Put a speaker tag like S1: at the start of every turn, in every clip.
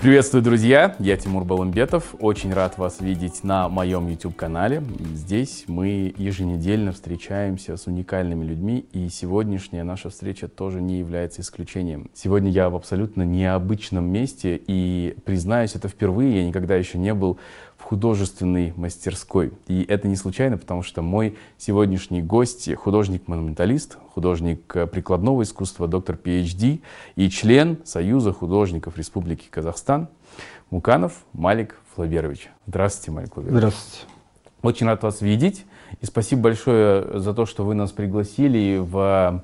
S1: Приветствую, друзья! Я Тимур Баламбетов. Очень рад вас видеть на моем YouTube-канале. Здесь мы еженедельно встречаемся с уникальными людьми, и сегодняшняя наша встреча тоже не является исключением. Сегодня я в абсолютно необычном месте, и, признаюсь, это впервые, я никогда еще не был в художественной мастерской. И это не случайно, потому что мой сегодняшний гость — художник-монументалист, художник прикладного искусства, доктор PhD и член Союза художников Республики Казахстан Муканов Малик Флаберович. Здравствуйте, Малик Флаберович.
S2: Здравствуйте.
S1: Очень рад вас видеть. И спасибо большое за то, что вы нас пригласили в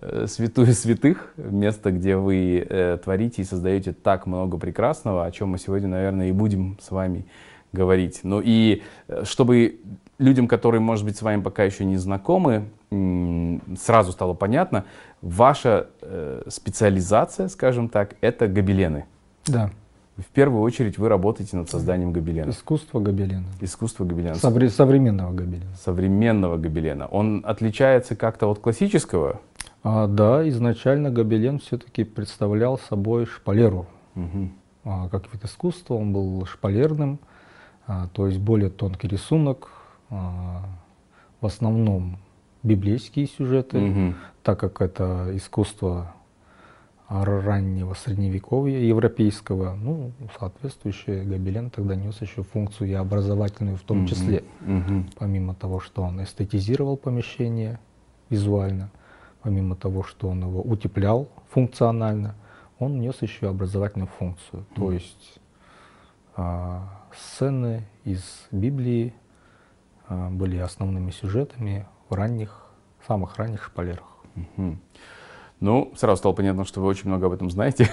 S1: э, святую святых, место, где вы э, творите и создаете так много прекрасного, о чем мы сегодня, наверное, и будем с вами говорить. Ну и э, чтобы людям, которые, может быть, с вами пока еще не знакомы, сразу стало понятно, ваша э, специализация, скажем так, это гобелены.
S2: Да.
S1: В первую очередь вы работаете над созданием гобелена.
S2: Искусство гобелена.
S1: Искусство гобелена.
S2: Совре- современного гобелена.
S1: Современного гобелена. Он отличается как-то от классического?
S2: А, да, изначально гобелен все-таки представлял собой шпалеру. Угу. А, как вид искусства он был шпалерным, то есть более тонкий рисунок, а, в основном библейские сюжеты, угу. так как это искусство раннего средневековья европейского, ну, соответствующий гобелен тогда нес еще функцию и образовательную в том числе, угу. помимо того, что он эстетизировал помещение визуально, помимо того, что он его утеплял функционально, он нес еще образовательную функцию, то есть а, сцены из Библии а, были основными сюжетами в ранних, самых ранних шпалерах. Угу.
S1: Ну, сразу стало понятно, что вы очень много об этом знаете.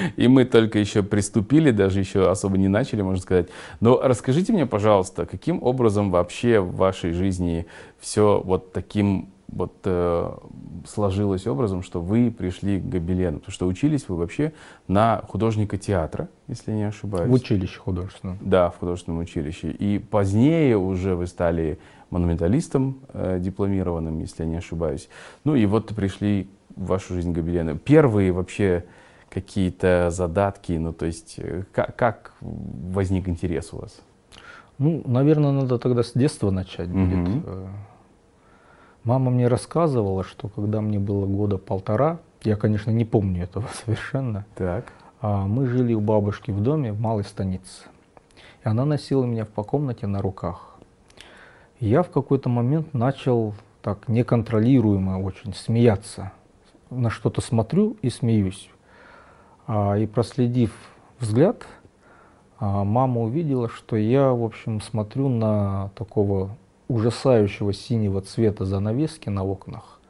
S1: И мы только еще приступили, даже еще особо не начали, можно сказать. Но расскажите мне, пожалуйста, каким образом вообще в вашей жизни все вот таким вот э, сложилось образом, что вы пришли к Гобелену? Потому что учились вы вообще на художника театра, если не ошибаюсь.
S2: В училище художественном.
S1: Да, в художественном училище. И позднее уже вы стали монументалистом э, дипломированным, если я не ошибаюсь. Ну и вот пришли в вашу жизнь Гобелены. Первые вообще какие-то задатки, ну то есть э, как, как возник интерес у вас?
S2: Ну, наверное, надо тогда с детства начать будет. Mm-hmm. Мама мне рассказывала, что когда мне было года полтора, я, конечно, не помню этого совершенно.
S1: Так.
S2: А мы жили у бабушки в доме в малой станице. И она носила меня по комнате на руках. И я в какой-то момент начал так неконтролируемо очень смеяться. На что-то смотрю и смеюсь. А, и проследив взгляд, а, мама увидела, что я, в общем, смотрю на такого ужасающего синего цвета занавески на окнах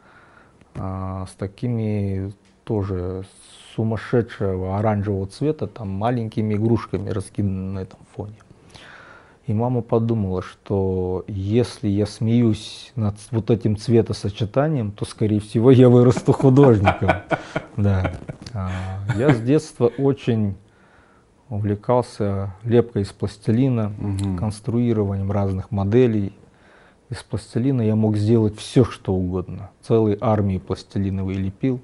S2: а, с такими тоже сумасшедшего оранжевого цвета, там маленькими игрушками раскиданы на этом фоне. И мама подумала, что если я смеюсь над вот этим цветосочетанием, то, скорее всего, я вырасту художником. Да. А, я с детства очень увлекался лепкой из пластилина, конструированием разных моделей, из пластилина я мог сделать все, что угодно. Целые армии пластилиновые лепил,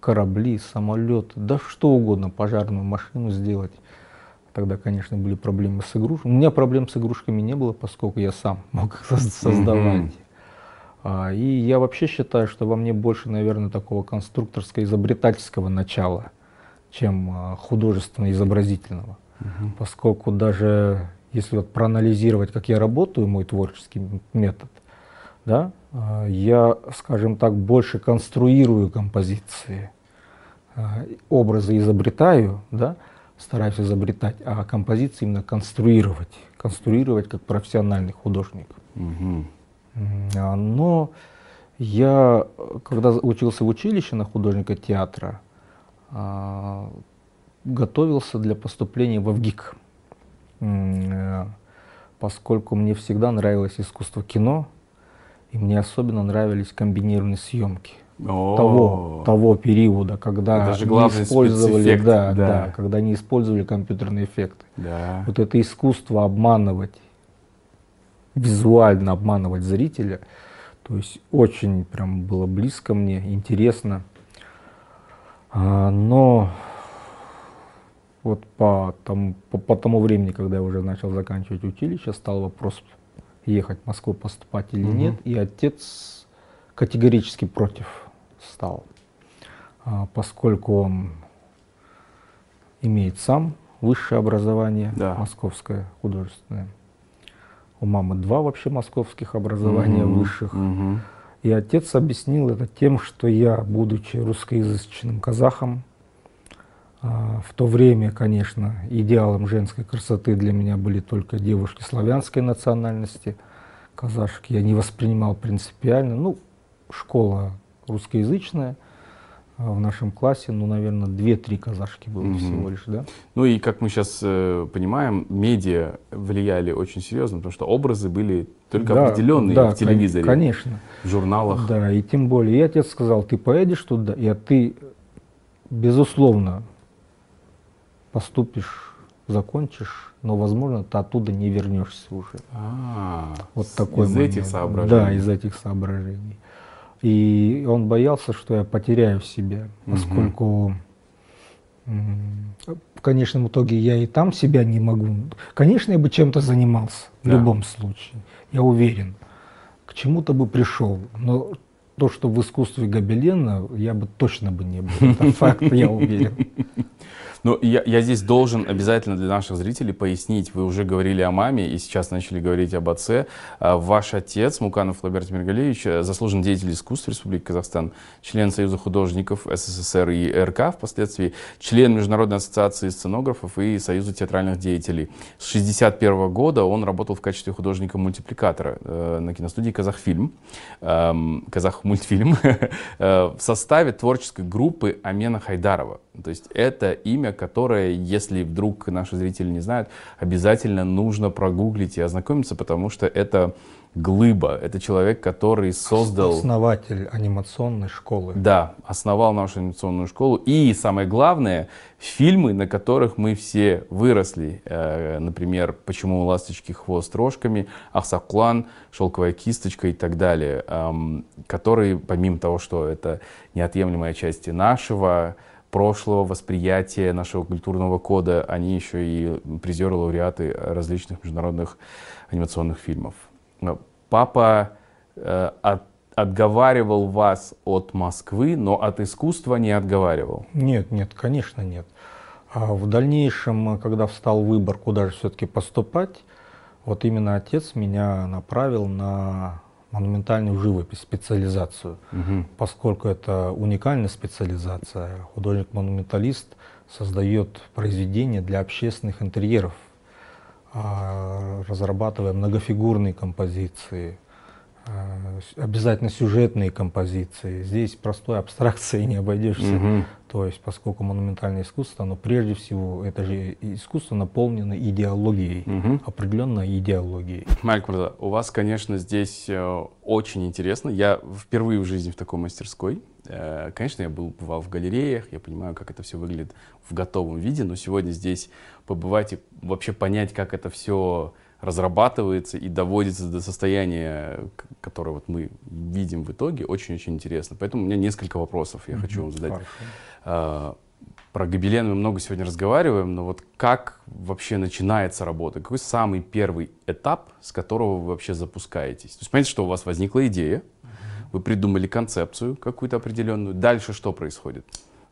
S2: корабли, самолеты, да что угодно, пожарную машину сделать. Тогда, конечно, были проблемы с игрушками. У меня проблем с игрушками не было, поскольку я сам мог их создавать. А, и я вообще считаю, что во мне больше, наверное, такого конструкторско-изобретательского начала, чем а, художественно-изобразительного. Угу. Поскольку даже если вот проанализировать, как я работаю, мой творческий метод, да, а, я, скажем так, больше конструирую композиции, а, образы изобретаю, да, стараюсь изобретать, а композиции именно конструировать, конструировать как профессиональный художник. Угу. Но я, когда учился в училище на художника театра, готовился для поступления в ВГИК. Э, поскольку мне всегда нравилось искусство кино, и мне особенно нравились комбинированные съемки того, того периода, когда
S1: это не
S2: использовали, да, да. Да, когда не использовали компьютерные эффекты.
S1: Да.
S2: Вот это искусство обманывать, визуально обманывать зрителя, то есть очень прям было близко мне, интересно. А, но вот по тому, по, по тому времени, когда я уже начал заканчивать училище, стал вопрос ехать в Москву поступать или
S1: Мгм.
S2: нет, и отец категорически против стал, А, поскольку он имеет сам высшее образование,
S1: Да.
S2: московское художественное. У мамы два вообще московских образования
S1: Мгм.
S2: высших.
S1: Мгм.
S2: И отец объяснил это тем, что я, будучи русскоязычным казахом, в то время, конечно, идеалом женской красоты для меня были только девушки славянской национальности, казашки. Я не воспринимал принципиально. Ну, школа русскоязычная, а в нашем классе, ну, наверное, две-три казашки было
S1: Мгм.
S2: всего лишь, да?
S1: Ну и, как мы сейчас понимаем, медиа влияли очень серьезно, потому что образы были только
S2: Да,
S1: определенные
S2: да,
S1: в телевизоре,
S2: кон- Конечно.
S1: в журналах.
S2: Да, и тем более, и отец сказал, ты поедешь туда, и ты, безусловно, поступишь, закончишь, но, возможно, ты оттуда не вернешься уже.
S1: А,
S2: Вот такой
S1: из
S2: момент.
S1: этих соображений.
S2: Да, из этих соображений. И он боялся, что я потеряю себя, поскольку в конечном итоге я и там себя не могу. Конечно, я бы чем-то занимался в
S1: Да.
S2: любом случае, я уверен. К чему-то бы пришел, но то, что в искусстве Гобелена, я бы точно бы не был. Это факт, я уверен.
S1: Ну, я, я здесь должен обязательно для наших зрителей пояснить. Вы уже говорили о маме и сейчас начали говорить об отце. А, Ваш отец, Муканов Лаберт Миргалевич, э, заслуженный деятель искусств Республики Казахстан, член Союза художников СССР и РК впоследствии, член Международной ассоциации сценографов и Союза театральных деятелей. С 1961 года он работал в качестве художника-мультипликатора э, на киностудии «Казахфильм», эм, «Казахмультфильм», э, в составе творческой группы Амена Хайдарова. То есть это имя, которое, если вдруг наши зрители не знают, обязательно нужно прогуглить и ознакомиться, потому что это глыба, это человек, который создал...
S2: Основатель анимационной школы.
S1: Да, основал нашу анимационную школу. И самое главное, фильмы, на которых мы все выросли. Э, например, «Почему у ласточки хвост рожками», «Ахсаклан», «Шелковая кисточка» и так далее. эм, которые, помимо того, что это неотъемлемая часть нашего прошлого восприятия нашего культурного кода, они еще и призеры, лауреаты различных международных анимационных фильмов. Э, Папа э, от- отговаривал вас от Москвы, но от искусства не отговаривал.
S2: Нет, нет, конечно нет. А в дальнейшем, э, когда встал выбор, куда же все-таки поступать, вот именно отец меня направил на монументальную живопись, специализацию.
S1: Мгм.
S2: Поскольку это уникальная специализация, художник-монументалист создает произведения для общественных интерьеров, а, разрабатывая многофигурные композиции, обязательно сюжетные композиции. Здесь простой абстракцией не обойдешься.
S1: Мгм.
S2: То есть, поскольку монументальное искусство, но прежде всего это же искусство наполнено идеологией,
S1: Мгм.
S2: определенной идеологией.
S1: Майк у вас, конечно, здесь э, очень интересно. Я впервые в жизни в такой мастерской. Э, конечно, я был, бывал в галереях, я понимаю, как это все выглядит в готовом виде, но сегодня здесь побывать и вообще понять, как это все разрабатывается и доводится до состояния, которое вот мы видим в итоге, очень-очень интересно. Поэтому у меня несколько вопросов я хочу вам задать.
S2: Хорошо.
S1: А, Про гобелен мы много сегодня разговариваем, но вот как вообще начинается работа? Какой самый первый этап, с которого вы вообще запускаетесь? То есть понимаете, что у вас возникла идея, вы придумали концепцию какую-то определенную. Дальше что происходит?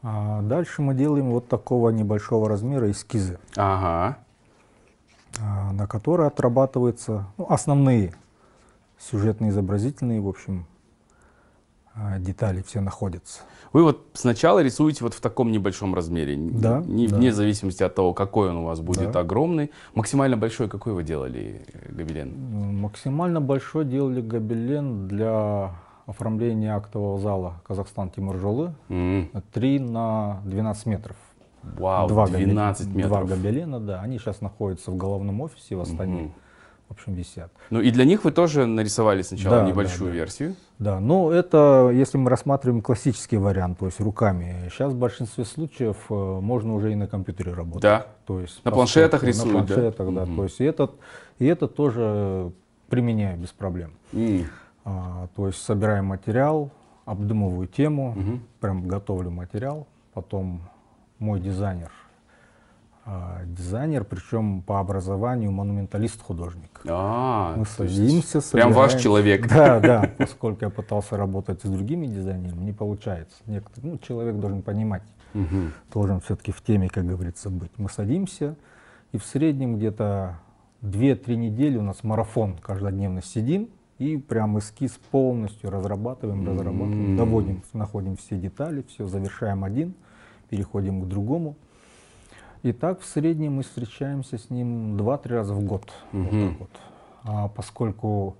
S2: А дальше мы делаем вот такого небольшого размера эскизы,
S1: Ага.
S2: А, на которые отрабатываются ну, основные сюжетно-изобразительные, в общем, а, детали все находятся.
S1: Вы вот сначала рисуете вот в таком небольшом размере,
S2: Да,
S1: не,
S2: да.
S1: вне зависимости от того, какой он у вас будет
S2: Да.
S1: огромный. Максимально большой какой вы делали э, гобелен?
S2: Максимально большой делали гобелен для оформления актового зала Казахстан Тимуржолы
S1: М,
S2: 3 на 12 метров.
S1: Вау,
S2: Два
S1: 12
S2: гобе-
S1: метров.
S2: Два гобелена, да. Они сейчас находятся в головном офисе в Астане.
S1: Мгм.
S2: В общем, висят.
S1: Ну и для них вы тоже нарисовали сначала
S2: Да,
S1: небольшую
S2: да, да.
S1: версию.
S2: Да, ну это если мы рассматриваем классический вариант, то есть руками. Сейчас в большинстве случаев э, можно уже и на компьютере работать.
S1: Да.
S2: То есть
S1: На планшетах рисуют, да?
S2: На планшетах, да.
S1: Мгм.
S2: То есть и этот, и это тоже применяю без проблем.
S1: М,
S2: А, то есть собираем материал, обдумываю тему,
S1: Мгм.
S2: прям готовлю материал, потом мой дизайнер а, дизайнер, причем по образованию монументалист-художник.
S1: А,
S2: Мы садимся,
S1: Прям ваш
S2: собираем-
S1: человек.
S2: Да, да, поскольку я пытался работать с другими дизайнерами, не получается. Некоторые, ну, человек должен понимать,
S1: Мгм.
S2: должен все-таки в теме, как говорится, быть. Мы садимся, и в среднем где-то 2-3 недели у нас марафон каждодневно сидим, и прям эскиз полностью разрабатываем, разрабатываем,
S1: М.
S2: доводим, находим все детали, все, завершаем один, переходим к другому. И так в среднем мы встречаемся с ним 2-3 раза в год. Вот
S1: Мгм.
S2: так вот. А поскольку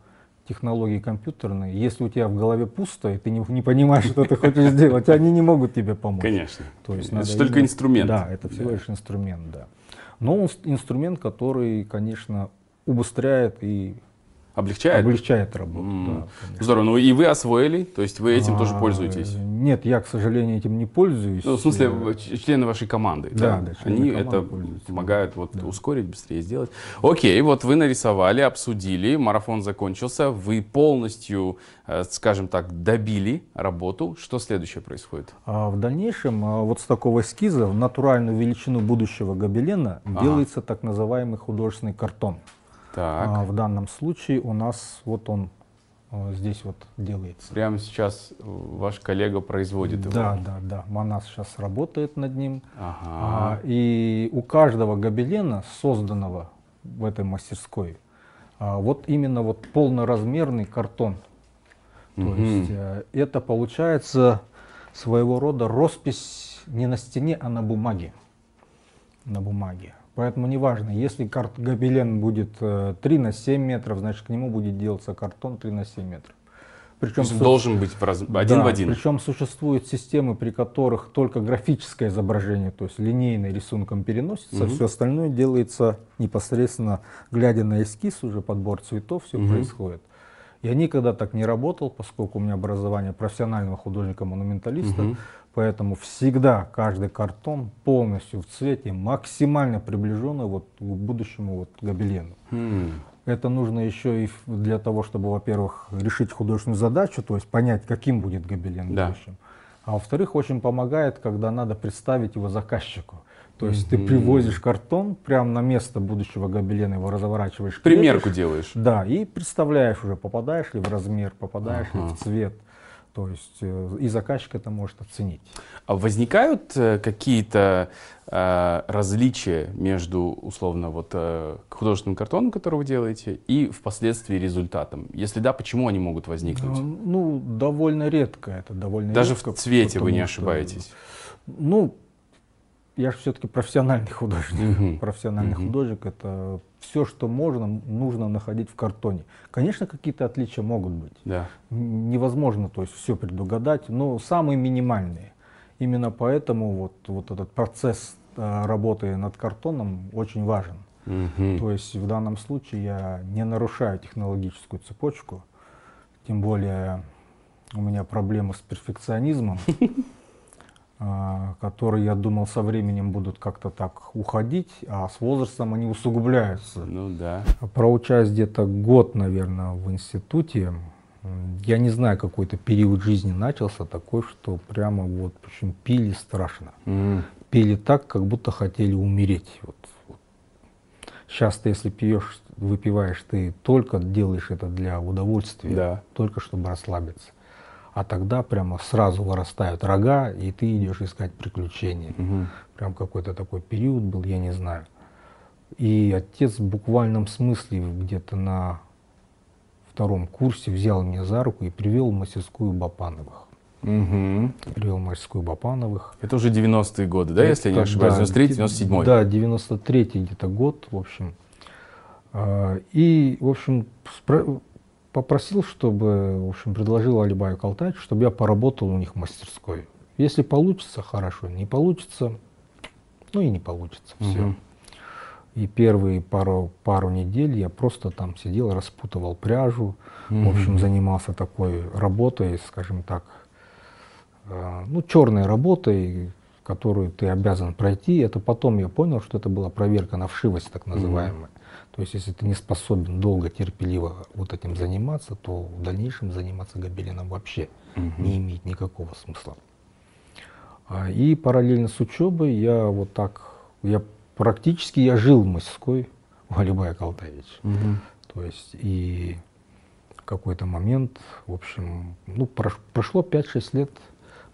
S2: технологии компьютерные, если у тебя в голове пусто, и ты не, не понимаешь, что ты хочешь сделать, они не могут тебе помочь.
S1: Конечно.
S2: То есть
S1: это только
S2: именно-
S1: инструмент.
S2: Да, это всего лишь инструмент, да. Но он инструмент, который, конечно, убыстряет и
S1: Облегчает?
S2: облегчает работу.
S1: М.
S2: да, конечно.
S1: Здорово. Ну и вы освоили, то есть вы этим тоже
S2: А,
S1: пользуетесь?
S2: Нет, я, к сожалению, этим не пользуюсь.
S1: Ну, в смысле,
S2: Э,
S1: члены вашей команды.
S2: Да, да, члены
S1: Они это
S2: пользуются.
S1: помогают вот
S2: Да.
S1: ускорить, быстрее сделать. Окей, вот вы нарисовали, обсудили, марафон закончился, вы полностью, э, скажем так, добили работу. Что следующее происходит?
S2: А в дальнейшем а, вот с такого эскиза в натуральную величину будущего гобелена
S1: Ага.
S2: делается так называемый художественный картон.
S1: Так,
S2: А в данном случае у нас вот он а, здесь вот делается.
S1: прямо сейчас э, ваш коллега производит его.
S2: Да, да, да. Манас сейчас работает над ним.
S1: Ага.
S2: А, и у каждого гобелена, созданного в этой мастерской, а, вот именно вот полноразмерный картон. То
S1: Мгм.
S2: есть э, это получается своего рода роспись не на стене, а на бумаге. На бумаге. Поэтому неважно, если карт гобелен будет э, 3 на 7 метров, значит к нему будет делаться картон 3 на 7 метров. Причем
S1: есть должен быть раз- один в один.
S2: Причем существуют системы, при которых только графическое изображение, то есть линейное рисунком переносится,
S1: Мгм.
S2: все остальное делается непосредственно, глядя на эскиз, уже подбор цветов, все
S1: Мгм.
S2: происходит. Я никогда так не работал, поскольку у меня образование профессионального художника-монументалиста,
S1: Мгм.
S2: Поэтому всегда каждый картон полностью в цвете, максимально приближенный вот к будущему вот гобелену.
S1: М.
S2: Это нужно еще и для того, чтобы, во-первых, решить художественную задачу, то есть понять, каким будет гобелен в
S1: Да.
S2: будущем. А во-вторых, очень помогает, когда надо представить его заказчику. То есть ты
S1: Мгм.
S2: привозишь картон прямо на место будущего гобелена, его разворачиваешь.
S1: Примерку
S2: крепишь.
S1: делаешь.
S2: Да, и представляешь уже, попадаешь ли в размер, попадаешь ли
S1: Ага.
S2: в цвет. То есть э, и заказчик это может оценить.
S1: А возникают э, какие-то э, различия между, условно, вот э, художественным картоном, который вы делаете, и впоследствии результатом? Если да, почему они могут возникнуть?
S2: Э, Ну, довольно редко это, довольно
S1: Даже
S2: редко,
S1: в цвете вы не
S2: потому что-
S1: ошибаетесь.
S2: Ну, я же все-таки профессиональный художник.
S1: Мгм.
S2: Профессиональный
S1: Мгм.
S2: художник это все, что можно, нужно находить в картоне. Конечно, какие-то отличия могут быть.
S1: Да.
S2: Невозможно, то есть все предугадать, но самые минимальные. Именно поэтому вот, вот этот процесс э, работы над картоном очень важен.
S1: Мгм.
S2: То есть в данном случае я не нарушаю технологическую цепочку, тем более у меня проблемы с перфекционизмом, а, которые, я думал, со временем будут как-то так уходить, а с возрастом они усугубляются.
S1: Ну да.
S2: Проучась где-то год, наверное, в институте, я не знаю, какой-то период жизни начался такой, что прямо вот, общем, пили страшно
S1: М.
S2: пели так, как будто хотели умереть. Вот, вот. Сейчас ты, если пьешь, выпиваешь, ты только делаешь это для удовольствия,
S1: Да.
S2: только чтобы расслабиться. А тогда прямо сразу вырастают рога, и ты идешь искать приключения.
S1: Мгм.
S2: Прям какой-то такой период был, я не знаю. И отец в буквальном смысле где-то на втором курсе взял меня за руку и привел в мастерскую Бапановых.
S1: Мгм.
S2: Привел в мастерскую Бапановых.
S1: Это уже 90-е годы, да, если я не
S2: Это,
S1: ошибаюсь?
S2: да,
S1: 93
S2: де-
S1: 97
S2: Да, 93 где-то год, в общем. А, И, в общем, попросил, чтобы, в общем, предложил Алибаю Калтач, чтобы я поработал у них в мастерской. Если получится, хорошо, не получится, ну и не получится, все.
S1: Мгм.
S2: И первые пару, пару недель я просто там сидел, распутывал пряжу, в общем, занимался такой работой, скажем так, э, ну, черной работой, которую ты обязан пройти. Это потом я понял, что это была проверка на вшивость, так называемая. То есть, если ты не способен долго, терпеливо вот этим заниматься, то в дальнейшем заниматься гобеленом вообще
S1: Мгм.
S2: не имеет никакого смысла. А, И параллельно с учебой я вот так, я практически я жил в мастерской у Алибая.
S1: Мгм.
S2: То есть и в какой-то момент, в общем, ну, прош- прошло 5-6 лет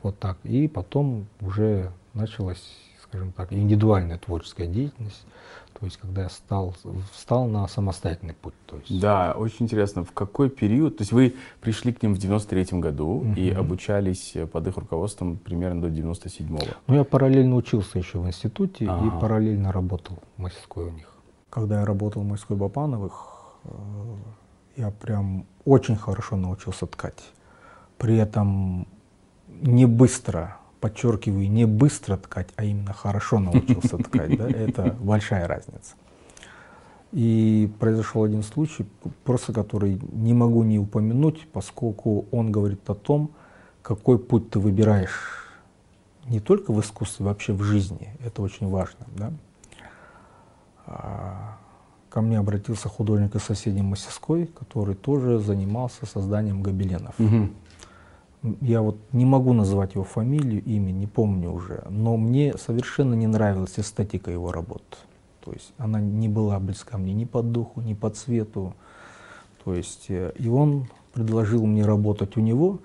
S2: вот так. И потом уже началась, скажем так, индивидуальная творческая деятельность. То есть когда я стал, встал на самостоятельный путь. То есть,
S1: Да, очень интересно, в какой период, то есть вы пришли к ним в 93 году и
S2: Мгм.
S1: обучались э, под их руководством примерно до 97-го.
S2: Ну, я параллельно учился еще в институте
S1: Ага.
S2: и параллельно работал в мастерской у них. Когда я работал в мастерской Бапановых, э, я прям очень хорошо научился ткать. При этом не быстро, подчеркиваю, не быстро ткать, а именно хорошо научился ткать. да, Это большая разница. И произошел один случай, просто который не могу не упомянуть, поскольку он говорит о том, какой путь ты выбираешь не только в искусстве, вообще в жизни. Это очень важно. Да? А, Ко мне обратился художник из соседней мастерской, который тоже занимался созданием гобеленов.
S1: Мгм.
S2: Я вот не могу назвать его фамилию, имя, не помню уже, но мне совершенно не нравилась эстетика его работ. То есть она не была близка мне ни по духу, ни по цвету. То есть, э, и он предложил мне работать у него,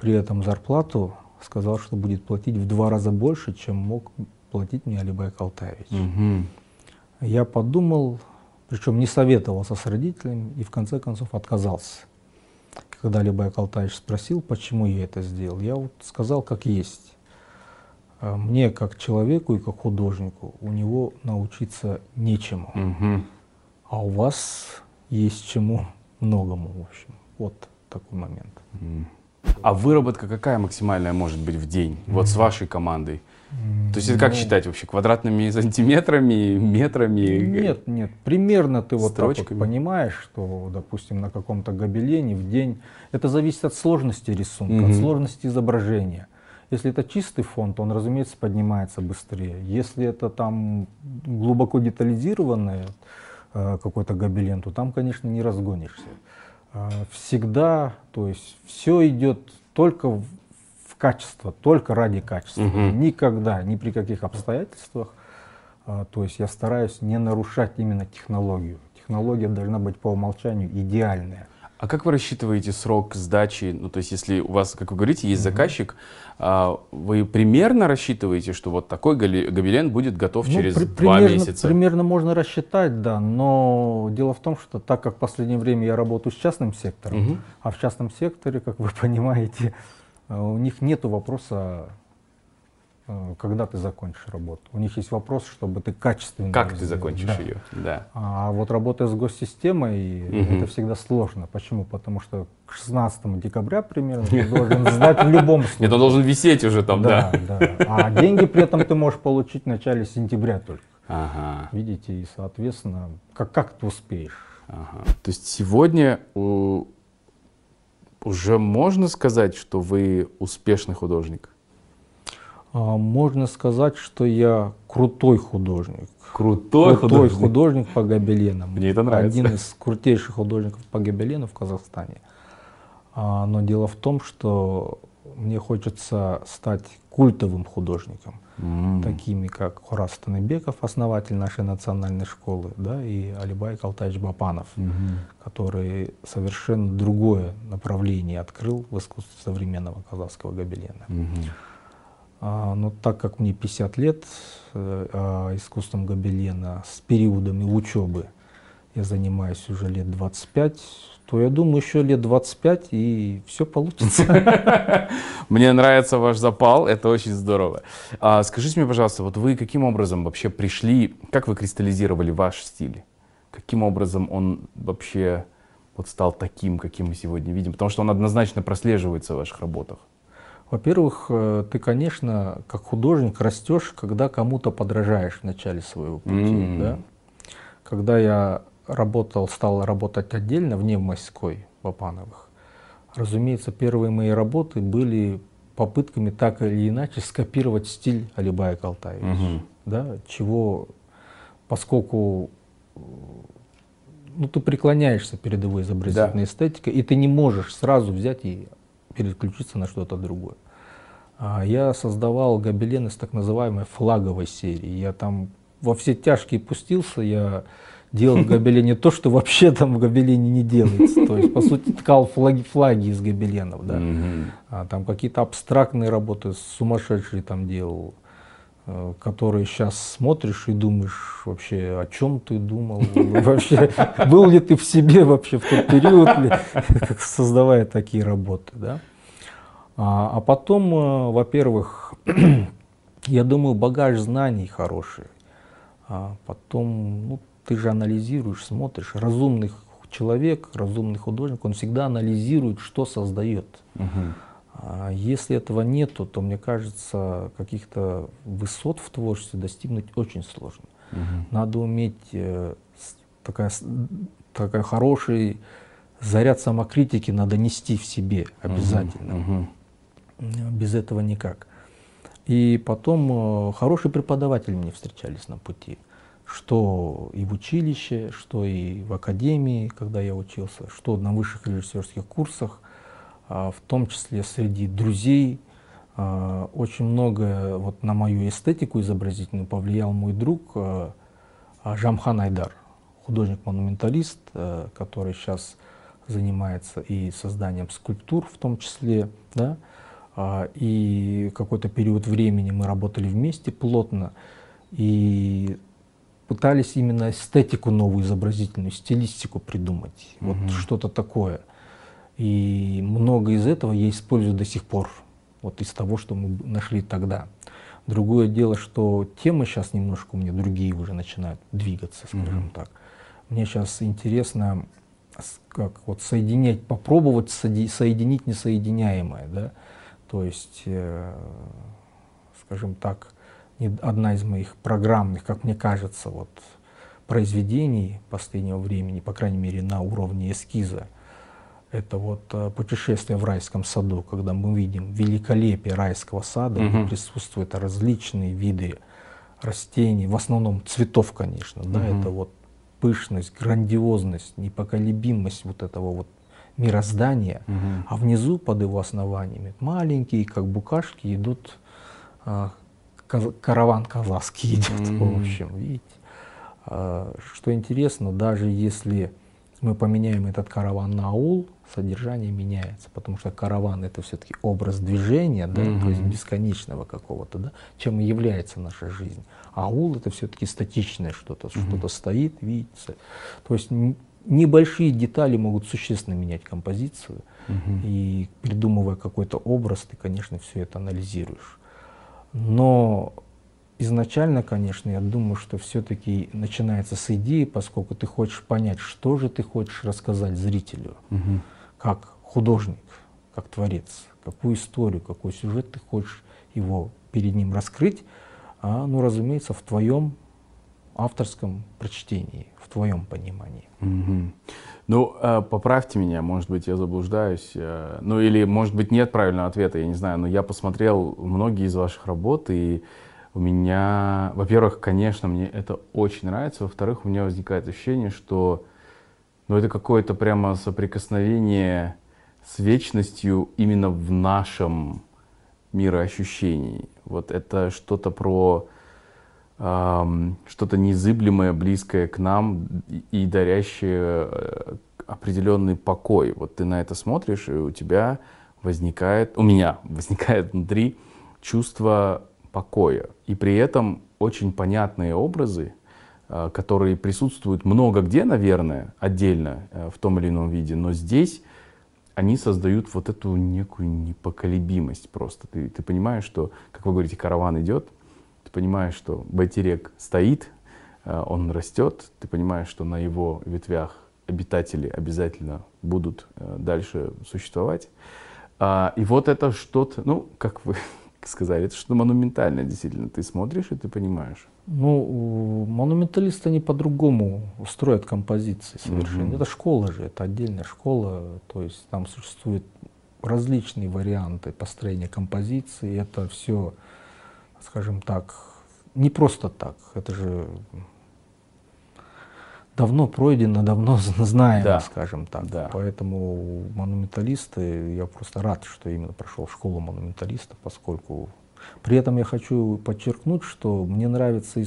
S2: при этом зарплату сказал, что будет платить в два раза больше, чем мог платить мне Алибай Калтаевич.
S1: Мгм.
S2: Я подумал, причем не советовался с родителями и в конце концов отказался. Когда Алибай Калтаевич спросил, почему я это сделал, я вот сказал как есть. А Мне, как человеку и как художнику, у него научиться нечему.
S1: Мгм.
S2: А у вас есть чему многому, в общем. Вот такой момент.
S1: А выработка какая максимальная может быть в день? Вот с вашей командой? То есть это как
S2: Ну,
S1: считать вообще? Квадратными сантиметрами, метрами?
S2: Нет, нет, примерно ты вот так вот понимаешь, что, допустим, на каком-то гобелене в день, это зависит от сложности рисунка,
S1: Мгм.
S2: от сложности изображения. Если это чистый фон, то он, разумеется, поднимается быстрее. Если это там глубоко детализированный э, какой-то гобелен, то там, конечно, не разгонишься. А, Всегда, то есть все идет только в качество, только ради качества.
S1: Мгм.
S2: Никогда, ни при каких обстоятельствах а, То есть я стараюсь не нарушать именно технологию. Технология должна быть по умолчанию идеальная.
S1: А как вы рассчитываете срок сдачи? Ну, то есть, если у вас, как вы говорите, есть заказчик, а, вы примерно рассчитываете, что вот такой гобелен будет готов
S2: Ну,
S1: через
S2: при-
S1: два
S2: примерно,
S1: месяца?
S2: Примерно можно рассчитать, да. Но дело в том, что так как в последнее время я работаю с частным сектором,
S1: Мгм.
S2: а в частном секторе, как вы понимаете, у них нет вопроса, э, когда ты закончишь работу. У них есть вопрос, чтобы ты качественно
S1: Как ты закончишь
S2: Да.
S1: ее? Да.
S2: А вот работая с госсистемой,
S1: Мгм.
S2: это всегда сложно. Почему? Потому что к 16 декабря примерно ты должен сдать в любом случае.
S1: Нет, он должен висеть уже там, да?
S2: да, да. А деньги при этом ты можешь получить в начале сентября только.
S1: Ага,
S2: Видите, и соответственно, как, как ты успеешь?
S1: ага. То есть сегодня у- уже можно сказать, что вы успешный художник?
S2: А, можно сказать, что я крутой художник.
S1: Крутой,
S2: крутой
S1: художник.
S2: художник по гобеленам.
S1: Мне это нравится.
S2: Один из крутейших художников по гобелену в Казахстане. А, но дело в том, что мне хочется стать культовым художником. Такими как Хорас Таныбеков, основатель нашей национальной школы, да, и Алибай Калтаевич Бапанов,
S1: Мгм.
S2: который совершенно другое направление открыл в искусстве современного казахского гобелена.
S1: Мгм.
S2: А, но так как мне 50 лет э, а искусством гобелена с периодами учебы я занимаюсь уже лет 25, то я думаю, еще лет 25 и все получится.
S1: Мне нравится ваш запал, это очень здорово. А, скажите мне, пожалуйста, вот вы каким образом вообще пришли, как вы кристаллизировали ваш стиль? Каким образом он вообще вот стал таким, каким мы сегодня видим? Потому что он однозначно прослеживается в ваших работах.
S2: Во-первых, э, ты, конечно, как художник растешь, когда кому-то подражаешь в начале своего пути.
S1: М.
S2: да. Когда я работал, стал работать отдельно, вне мастерской Бапановых, разумеется, первые мои работы были попытками так или иначе скопировать стиль Алибая Калтаевича.
S1: Мгм.
S2: Да, чего, поскольку ну, ты преклоняешься перед его изобразительной эстетикой, и ты не можешь сразу взять и переключиться на что-то другое. А Я создавал гобелены с так называемой флаговой серии. Я там во все тяжкие пустился, я делал в гобелене то, что вообще там в гобелене не делается. То есть, по сути, ткал флаги, флаги из гобеленов, да. А там какие-то абстрактные работы сумасшедшие там делал, э, которые сейчас смотришь и думаешь вообще, о чем ты думал, вообще, был ли ты в себе вообще в тот период, создавая такие работы, да. А, а потом, э, во-первых, я думаю, багаж знаний хороший. А потом, ну, ты же анализируешь, смотришь. Разумный человек, разумный художник, он всегда анализирует, что создает. Угу. А если этого нету, то мне кажется, каких-то высот в творчестве достигнуть очень сложно. Угу. Надо уметь э, такая, такая хороший заряд самокритики надо нести в себе обязательно. Угу. Без этого никак. И потом э, хорошие преподаватели мне встречались на пути что и в училище, что и в академии, когда я учился, что на высших режиссерских курсах, а, в том числе среди друзей. А, очень много вот на мою эстетику изобразительную повлиял мой друг а, Жамхан Айдар, художник-монументалист, который сейчас занимается и созданием скульптур в том числе, да, и какой-то период времени мы работали вместе плотно, и пытались именно эстетику новую изобразительную, стилистику придумать, угу. вот что-то такое. И много из этого я использую до сих пор, вот из того, что мы нашли тогда. Другое дело, что темы сейчас немножко у меня другие уже начинают двигаться, скажем угу. так. Мне сейчас интересно, как вот соединять, попробовать соединить несоединяемое, да, то есть, э, скажем так, одна из моих программных, как мне кажется, вот, произведений последнего времени, по крайней мере на уровне эскиза, это вот э, путешествие в райском саду, когда мы видим великолепие райского сада, угу. где присутствуют различные виды растений, в основном цветов, конечно, угу. да, это вот пышность, грандиозность, непоколебимость вот этого вот мироздания, угу. а внизу под его основаниями маленькие, как букашки, идут а, караван казахский идет, mm-hmm. в общем, видите. А, что интересно, даже если мы поменяем этот караван на аул, содержание меняется, потому что караван это все-таки образ движения, да, mm-hmm. то есть бесконечного какого-то, да, чем и является наша жизнь. А аул это все-таки статичное что-то, mm-hmm. что-то стоит, видится. То есть небольшие детали могут существенно менять композицию, mm-hmm. и придумывая какой-то образ, ты, конечно, все это анализируешь. Но изначально, конечно, я думаю, что все-таки начинается с идеи, поскольку ты хочешь понять, что же ты хочешь рассказать зрителю, угу. как художник, как творец, какую историю, какой сюжет ты хочешь его перед ним раскрыть, а, ну, разумеется, в твоем авторском прочтении, в твоем понимании.
S1: Угу. Ну, э, поправьте меня, может быть, я заблуждаюсь. Э, ну, или, может быть, нет правильного ответа, я не знаю. Но я посмотрел многие из ваших работ, и у меня, во-первых, конечно, мне это очень нравится. Во-вторых, у меня возникает ощущение, что ну, это какое-то прямо соприкосновение с вечностью именно в нашем мироощущении. Вот это что-то про что-то незыблемое, близкое к нам и дарящее э, определенный покой. Вот ты на это смотришь, и у тебя возникает, у меня возникает внутри чувство покоя. И при этом очень понятные образы, э, которые присутствуют много где, наверное, отдельно э, в том или ином виде, но здесь они создают вот эту некую непоколебимость просто. Ты, ты понимаешь, что, как вы говорите, караван идет, ты понимаешь, что байтерек стоит, э, он растет, ты понимаешь, что на его ветвях обитатели обязательно будут э, дальше существовать. А, и вот это что-то, ну, как вы сказали, это что-то монументальное, действительно. Ты смотришь и ты понимаешь.
S2: Ну, монументалисты, они по-другому строят композиции совершенно. Mm-hmm. Это школа же, это отдельная школа. То есть там существуют различные варианты построения композиции. Это все скажем так, не просто так. Это же давно пройдено, давно знаемо, да. скажем так. Да. Поэтому монументалисты, я просто рад, что именно прошел школу монументалиста, поскольку При этом я хочу подчеркнуть, что мне нравится,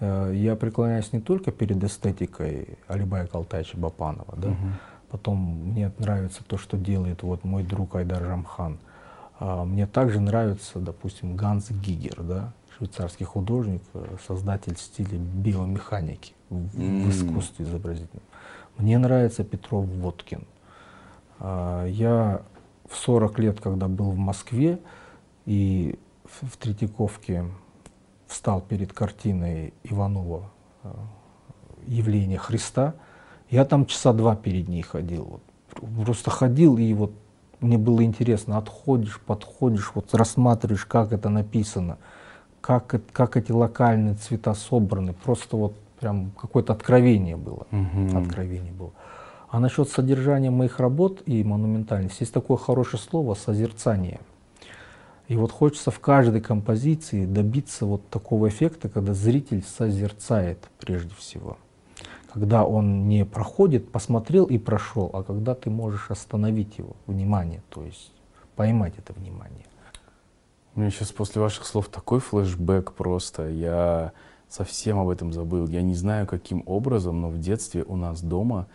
S2: э, я преклоняюсь не только перед эстетикой Алибая Калтайча Бапанова, да, угу. потом мне нравится то, что делает вот мой друг Айдар Жамхан. А мне также нравится, допустим, Ганс Гигер, да, швейцарский художник, э, создатель стиля биомеханики в, mm. в искусстве изобразительном. Мне нравится Петров Водкин. А, я в 40 лет, когда был в Москве и в Третьяковке встал перед картиной Иванова э, «Явление Христа», я там часа два перед ней ходил. Вот, просто ходил, и вот мне было интересно, отходишь, подходишь, вот рассматриваешь, как это написано, как, как эти локальные цвета собраны. Просто вот прям какое-то откровение было. Угу. Откровение было. А насчет содержания моих работ и монументальности, есть такое хорошее слово «созерцание». И вот хочется в каждой композиции добиться вот такого эффекта, когда зритель созерцает прежде всего. Когда он не проходит, посмотрел и прошел, а когда ты можешь остановить его внимание, то есть поймать это внимание.
S1: У меня сейчас после ваших слов такой флешбэк просто. Я совсем об этом забыл. Я не знаю, каким образом, но в детстве у нас дома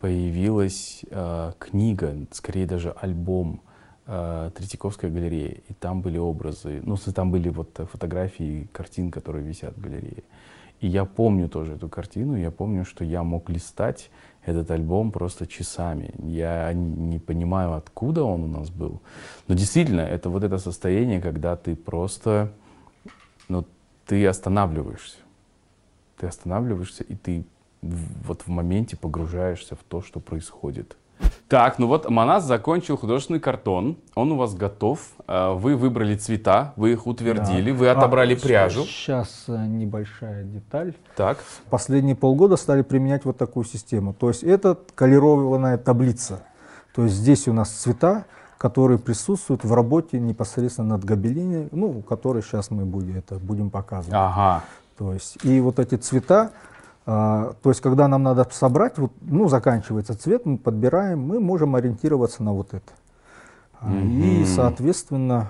S1: появилась э, книга, скорее даже альбом э, Третьяковская галерея. И там были образы, ну, там были вот фотографии картин, которые висят в галерее. И я помню тоже эту картину, я помню, что я мог листать этот альбом просто часами. Я не понимаю, откуда он у нас был. Но действительно, это вот это состояние, когда ты просто, ну, ты останавливаешься. Ты останавливаешься, и ты вот в моменте погружаешься в то, что происходит. Так, ну вот Манас закончил художественный картон, он у вас готов, э, вы выбрали цвета, вы их утвердили, да. вы отобрали а, пряжу.
S2: Сейчас э, небольшая деталь.
S1: Так.
S2: Последние полгода стали применять вот такую систему. То есть это колерованная таблица. То есть здесь у нас цвета, которые присутствуют в работе непосредственно над гобелине, ну, который сейчас мы будем, это будем показывать.
S1: Ага.
S2: То есть, и вот эти цвета, а, то есть, когда нам надо собрать, вот, ну, заканчивается цвет, мы подбираем, мы можем ориентироваться на вот это. Mm-hmm. И, соответственно,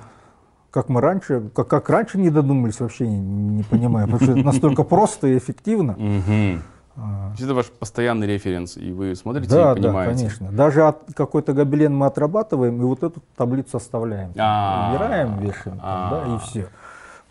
S2: как мы раньше, как, как раньше не додумались, вообще не, не понимаю, потому что это настолько просто и эффективно.
S1: Mm-hmm. Это ваш постоянный референс, и вы смотрите да, и понимаете.
S2: Да, конечно. Даже от какой-то гобелен мы отрабатываем, и вот эту таблицу оставляем. А. Убираем, вешаем, да, и все.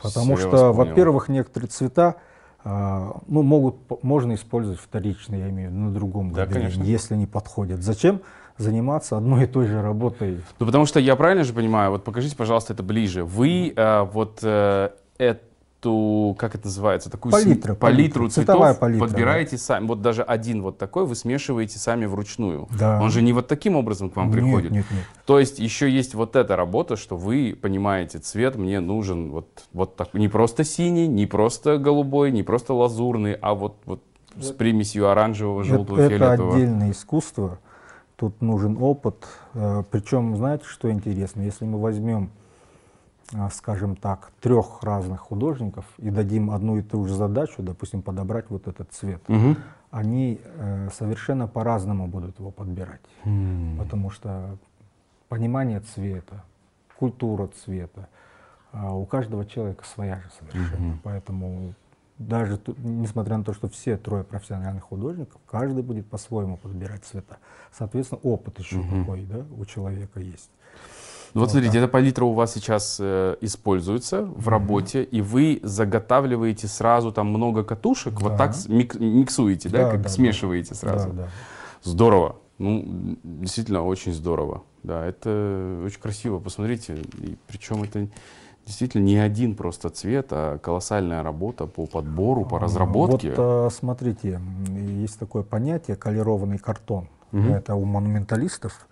S2: Потому что, во-первых, некоторые цвета, а, ну, могут, можно использовать вторично, я имею в виду, на другом да, гобелене, если не подходят. Зачем заниматься одной и той же работой?
S1: Ну, потому что я правильно же понимаю, вот покажите, пожалуйста, это ближе. Вы э, вот э, это ту, как это называется, такую
S2: палитру,
S1: палитру, цветов палитра, подбираете да. сами. Вот даже один вот такой вы смешиваете сами вручную. Да. Он же не вот таким образом к вам
S2: нет,
S1: приходит.
S2: Нет, нет.
S1: То есть еще есть вот эта работа, что вы понимаете, цвет мне нужен вот, вот так, не просто синий, не просто голубой, не просто лазурный, а вот, вот с примесью оранжевого, желтого,
S2: это,
S1: фиолетового.
S2: Это отдельное искусство. Тут нужен опыт. Э, Причем, знаете, что интересно? Если мы возьмем скажем так, трех разных художников и дадим одну и ту же задачу, допустим, подобрать вот этот цвет, угу. они э, совершенно по-разному будут его подбирать. Mm. Потому что понимание цвета, культура цвета, э, у каждого человека своя же совершенно. Mm-hmm. Поэтому даже несмотря на то, что все трое профессиональных художников, каждый будет по-своему подбирать цвета. Соответственно, опыт еще mm-hmm. такой да, у человека есть.
S1: Ну, вот, смотрите, да. эта палитра у вас сейчас э, используется в mm-hmm. работе, и вы заготавливаете сразу там много катушек, да. вот так мик, миксуете, да, да как да, смешиваете да. сразу. Да, да. Здорово. Ну, действительно, очень здорово. Да, это очень красиво, посмотрите. И причем это действительно не один просто цвет, а колоссальная работа по подбору, по разработке.
S2: Вот э, смотрите, есть такое понятие колерованный картон. Угу. Это у монументалистов.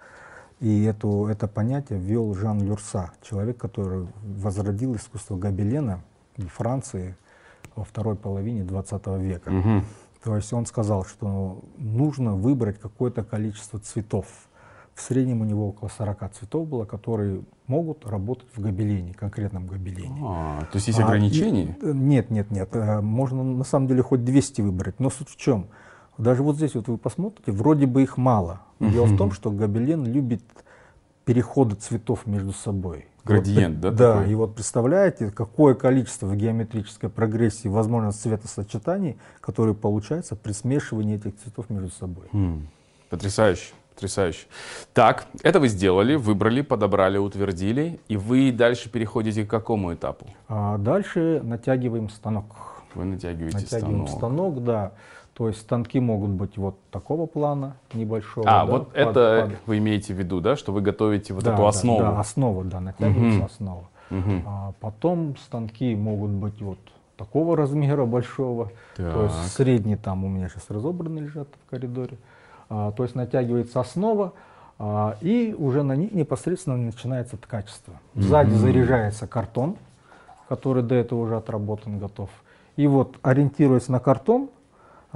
S2: И эту, это понятие ввел Жан Люрса, человек, который возродил искусство гобелена в Франции во второй половине 20 века. Угу. То есть он сказал, что нужно выбрать какое-то количество цветов. В среднем у него около 40 цветов было, которые могут работать в гобелене, конкретном гобелене.
S1: А, то есть есть ограничения?
S2: А, и, нет, нет, нет. Э, можно на самом деле хоть 200 выбрать. Но суть в чем? Даже вот здесь вот вы посмотрите, вроде бы их мало. Дело в том, что гобелен любит перехода цветов между собой.
S1: Градиент,
S2: вот,
S1: да?
S2: Да,
S1: такой?
S2: и вот представляете, какое количество в геометрической прогрессии возможно цветосочетаний, которые получаются при смешивании этих цветов между собой.
S1: М, Потрясающе, потрясающе. Так, это вы сделали, выбрали, подобрали, утвердили, и вы дальше переходите к какому этапу?
S2: А дальше натягиваем станок.
S1: Вы натягиваете
S2: Натягиваем
S1: станок.
S2: станок, да. То есть станки могут быть вот такого плана небольшого.
S1: А,
S2: да,
S1: вот
S2: под-
S1: это
S2: под-
S1: вы имеете в виду, да, что вы готовите вот
S2: да,
S1: эту
S2: да,
S1: основу?
S2: Да, основа, да, натягивается
S1: Мгм.
S2: основа.
S1: Мгм.
S2: А потом станки могут быть вот такого размера большого. То есть
S1: Так.
S2: средний там у меня сейчас разобраны лежат в коридоре. А, то есть натягивается основа, а, и уже на ней непосредственно начинается ткачество. Сзади заряжается картон, который до этого уже отработан, готов. И вот, ориентируясь на картон,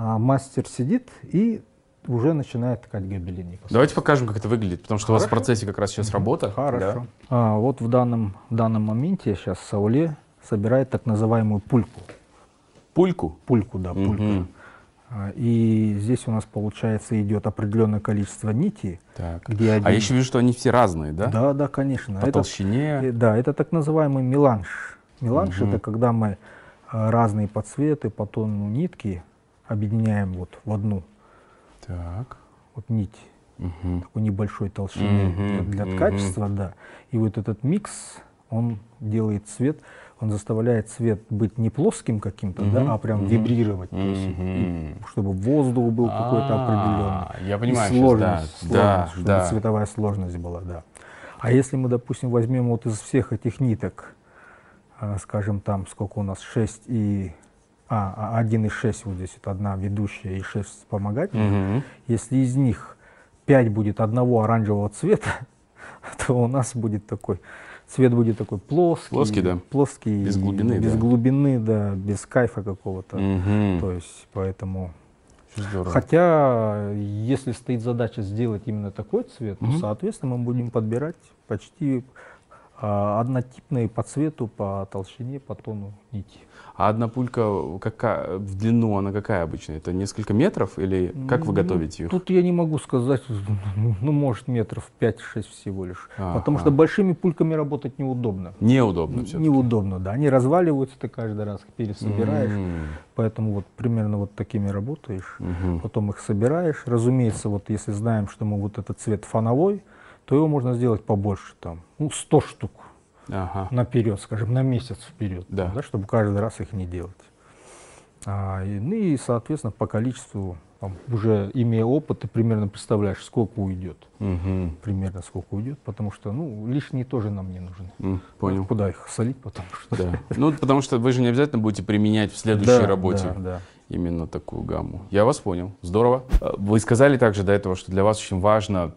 S2: а, мастер сидит и уже начинает ткать гобелен. непосредственно.
S1: Давайте покажем, как это выглядит, потому что у вас в
S2: Хорошо.
S1: процессе как раз сейчас работа.
S2: Хорошо. А, вот в данном, в данном моменте сейчас Сауле собирает так называемую пульку.
S1: Да. Пульку.
S2: Пульку, да, пульку. А, И здесь у нас, получается, идет определенное количество нитей,
S1: Так.
S2: где один...
S1: А я еще вижу, что они все разные, да?
S2: Да, да, конечно.
S1: По
S2: Это-
S1: толщине.
S2: Да, это так называемый меланж. Меланж
S1: Мгм.
S2: это когда мы а, разные подцветы по тону нитки объединяем вот в одну
S1: Так.
S2: вот нить
S1: Мгм.
S2: такой небольшой толщины
S1: Мгм,
S2: для, для ткачества, да. И вот этот микс, он делает цвет, он заставляет цвет быть не плоским каким-то,
S1: Мгм,
S2: да, а прям
S1: мгм.
S2: вибрировать, то есть, и чтобы воздух был какой-то определенный.
S1: А, Я
S2: И
S1: понимаю, сейчас,
S2: сложность,
S1: да. Да,
S2: сложность, чтобы
S1: да.
S2: цветовая сложность была, да. А если мы, допустим, возьмем вот из всех этих ниток, а, скажем, там сколько у нас, 6 и... А, 1 и 6 вот здесь, вот одна ведущая и 6 вспомогательных.
S1: Мгм.
S2: Если из них 5 будет одного оранжевого цвета, то у нас будет такой, цвет будет такой плоский.
S1: Плоский, да.
S2: Плоский.
S1: Без глубины,
S2: Без
S1: да.
S2: глубины, да, без кайфа какого-то.
S1: Мгм.
S2: То есть, поэтому...
S1: Здорово.
S2: Хотя, если стоит задача сделать именно такой цвет,
S1: Мгм.
S2: то, соответственно, мы будем подбирать почти однотипные по цвету, по толщине, по тону нити.
S1: А одна пулька какая, в длину она какая обычно? Это несколько метров или как вы готовите их?
S2: Тут я не могу сказать, ну, может, метров 5-6 всего лишь. Потому
S1: Ага.
S2: что большими пульками работать неудобно.
S1: Неудобно все.
S2: Неудобно, да. Они разваливаются, ты каждый раз пересобираешь.
S1: М.
S2: Поэтому вот примерно вот такими работаешь.
S1: Мгм.
S2: Потом их собираешь. Разумеется, вот если знаем, что мы вот этот цвет фоновой, то его можно сделать побольше, там, ну, 100 штук
S1: Ага.
S2: наперед, скажем, на месяц вперед,
S1: Да.
S2: чтобы каждый раз их не делать. А, и, ну и, соответственно, по количеству, там, уже имея опыт, ты примерно представляешь, сколько уйдет.
S1: Мгм.
S2: Примерно сколько уйдет, потому что, ну, лишние тоже нам не нужны.
S1: М, Понял.
S2: Куда их солить, потому что...
S1: Да. Ну, потому что вы же не обязательно будете применять в следующей
S2: Да,
S1: работе
S2: Да, да.
S1: именно такую гамму. Я вас понял. Здорово. Э, Вы сказали также до этого, что для вас очень важно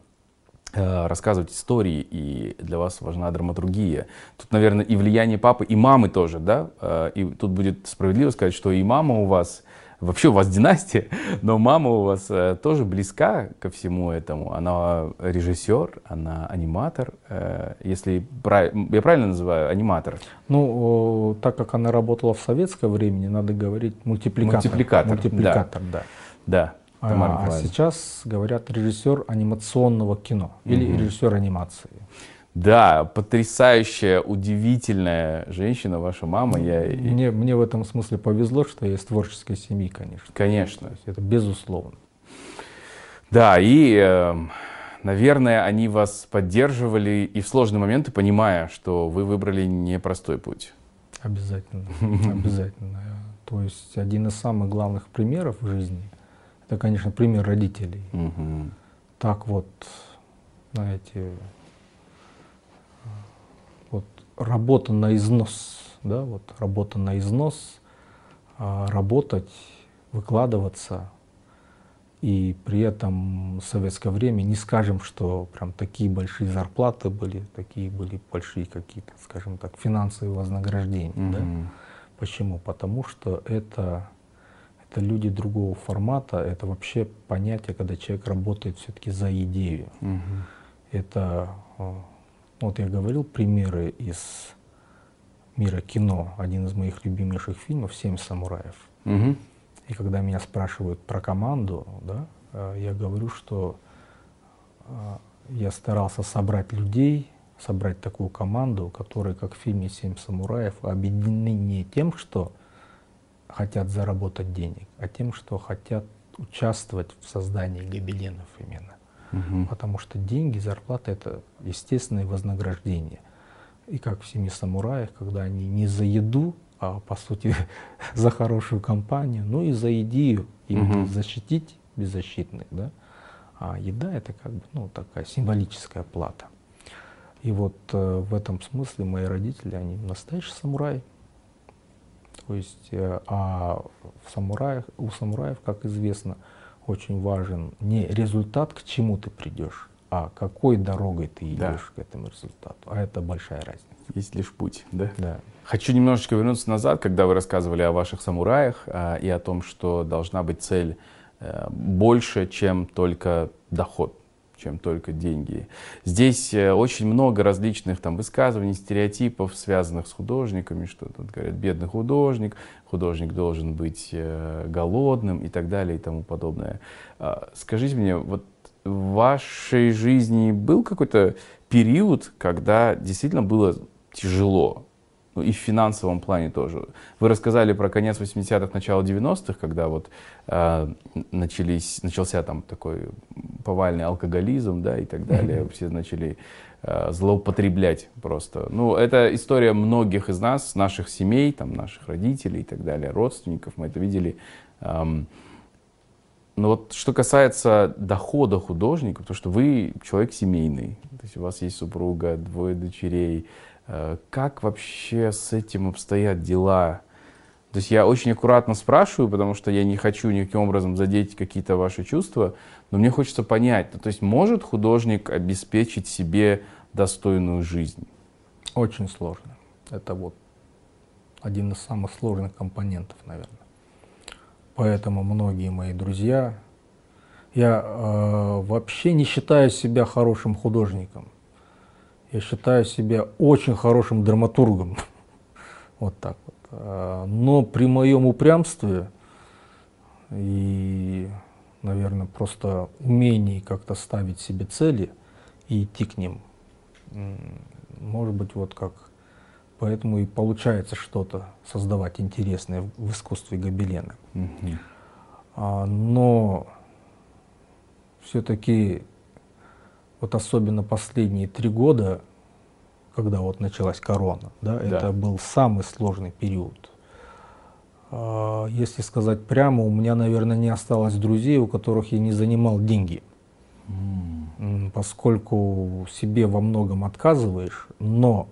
S1: рассказывать истории, и для вас важна драматургия. Тут, наверное, и влияние папы, и мамы тоже, да? Э, И тут будет справедливо сказать, что и мама у вас, вообще у вас династия, но мама у вас э, тоже близка ко всему этому. Она режиссер, она аниматор, э, если я правильно называю, аниматор.
S2: Ну, так как она работала в советское время, надо говорить мультипликатор.
S1: Мультипликатор,
S2: Мультипликатор, да.
S1: Да, Тамара
S2: А, сейчас говорят режиссер анимационного кино или
S1: Мгм.
S2: режиссер анимации.
S1: Да, потрясающая, удивительная женщина, ваша мама. Я,
S2: Мне, мне в этом смысле повезло, что я из творческой семьи, конечно.
S1: конечно.
S2: Это безусловно.
S1: Да, и, эм, наверное, они вас поддерживали и в сложные моменты, понимая, что вы выбрали непростой путь.
S2: Обязательно. Обязательно. То есть один из самых главных примеров в жизни, это, конечно, пример родителей.
S1: Мгм.
S2: Так вот, знаете, вот работа на износ, да, вот работа на износ, а, работать, выкладываться, и при этом в советское время не скажем, что прям такие большие зарплаты были, такие были большие какие-то, скажем так, финансовые вознаграждения. да.
S1: Мгм.
S2: Почему? Потому что это, это люди другого формата, это вообще понятие, когда человек работает все-таки за идею.
S1: Мгм.
S2: Это, э, вот я говорил, примеры из мира кино. Один из моих любимейших фильмов «Семь самураев».
S1: Мгм.
S2: И когда меня спрашивают про команду, да, э, я говорю, что э, я старался собрать людей, собрать такую команду, которые, как в фильме «Семь самураев», объединены не тем, что хотят заработать денег, а тем, что хотят участвовать в создании гобеленов именно. Угу. Потому что деньги, зарплата — это естественное вознаграждение. И как в «Семи самураях», когда они не за еду, а по сути за хорошую компанию, ну и за идею, именно угу. защитить беззащитных, да. А еда — это как бы, ну, такая символическая плата. И вот э, в этом смысле мои родители, они настоящие самураи. То есть, э, а в самураях, у самураев, как известно, очень важен не результат, к чему ты придешь, а какой дорогой ты идешь да. к этому результату. А это большая разница.
S1: Есть лишь путь, да?
S2: Да.
S1: Хочу немножечко вернуться назад, когда вы рассказывали о ваших самураях а, и о том, что должна быть цель а, больше, чем только доход чем только деньги. Здесь э, очень много различных там высказываний, стереотипов, связанных с художниками, что тут говорят, бедный художник, художник должен быть э, голодным и так далее и тому подобное. А, скажите мне, вот в вашей жизни был какой-то период, когда действительно было тяжело? Ну, и в финансовом плане тоже. Вы рассказали про конец 80-х, начало 90-х, когда вот э, начались, начался там такой повальный алкоголизм, да, и так далее. Все начали э, злоупотреблять просто. Ну, это история многих из нас, наших семей, там, наших родителей и так далее, родственников, мы это видели. Эм, но вот что касается дохода художника, то что вы человек семейный, то есть у вас есть супруга, двое дочерей, как вообще с этим обстоят дела? То есть я очень аккуратно спрашиваю, потому что я не хочу никаким образом задеть какие-то ваши чувства, но мне хочется понять, то есть может художник обеспечить себе достойную жизнь?
S2: Очень сложно. Это вот один из самых сложных компонентов, наверное. Поэтому многие мои друзья, я э, вообще не считаю себя хорошим художником. Я считаю себя очень хорошим драматургом. Вот так вот. А, но при моем упрямстве и, наверное, просто умении как-то ставить себе цели и идти к ним, может быть, вот как поэтому и получается что-то создавать интересное в искусстве гобелена. А, но все-таки вот особенно последние три года, когда вот началась корона, да, да. это был самый сложный период. А, если сказать прямо, у меня, наверное, не осталось друзей, у которых я не занимал деньги. Mm. Поскольку себе во многом отказываешь, но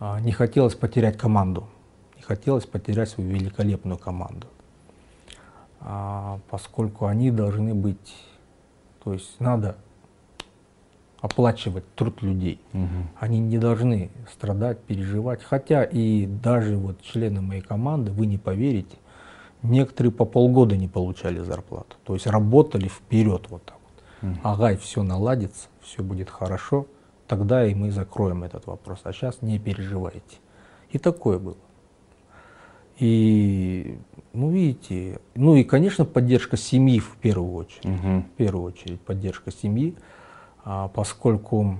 S2: а, не хотелось потерять команду, не хотелось потерять свою великолепную команду. А, поскольку они должны быть, то есть надо оплачивать труд людей. Угу. Они не должны страдать, переживать. Хотя и даже вот члены моей команды, вы не поверите, некоторые по полгода не получали зарплату. То есть работали вперед вот так вот. Угу. Ага, все наладится, все будет хорошо, тогда и мы закроем этот вопрос. А сейчас не переживайте. И такое было. И, ну, видите, ну и, конечно, поддержка семьи в первую очередь. Угу. В первую очередь поддержка семьи. А поскольку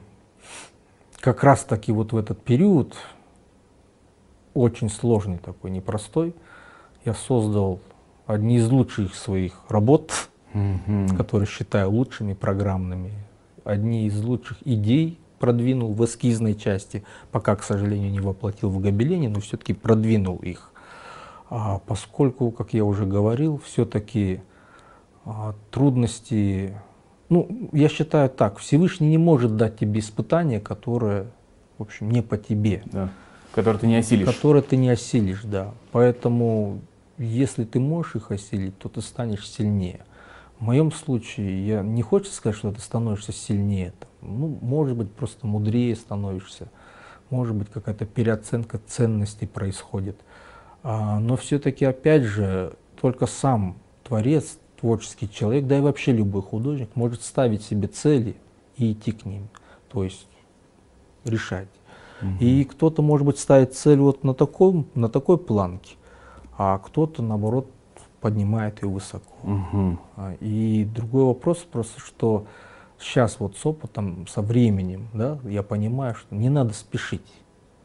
S2: как раз таки вот в этот период, очень сложный такой, непростой, я создал одни из лучших своих работ, mm-hmm. которые считаю лучшими программными, одни из лучших идей продвинул в эскизной части, пока, к сожалению, не воплотил в гобелене, но все-таки продвинул их. А поскольку, как я уже говорил, все-таки а, трудности ну, я считаю так, Всевышний не может дать тебе испытание, которое, в общем, не по тебе.
S1: Да. Которое ты не осилишь.
S2: Которое ты не осилишь, да. Поэтому, если ты можешь их осилить, то ты станешь сильнее. В моем случае, я не хочется сказать, что ты становишься сильнее. Ну, может быть, просто мудрее становишься. Может быть, какая-то переоценка ценностей происходит. А, но все-таки, опять же, только сам Творец творческий человек, да и вообще любой художник может ставить себе цели и идти к ним, то есть решать. Угу. И кто-то, может быть, ставит цель вот на, таком, на такой планке, а кто-то, наоборот, поднимает ее высоко. Угу. И другой вопрос просто, что сейчас вот с опытом, со временем, да, я понимаю, что не надо спешить,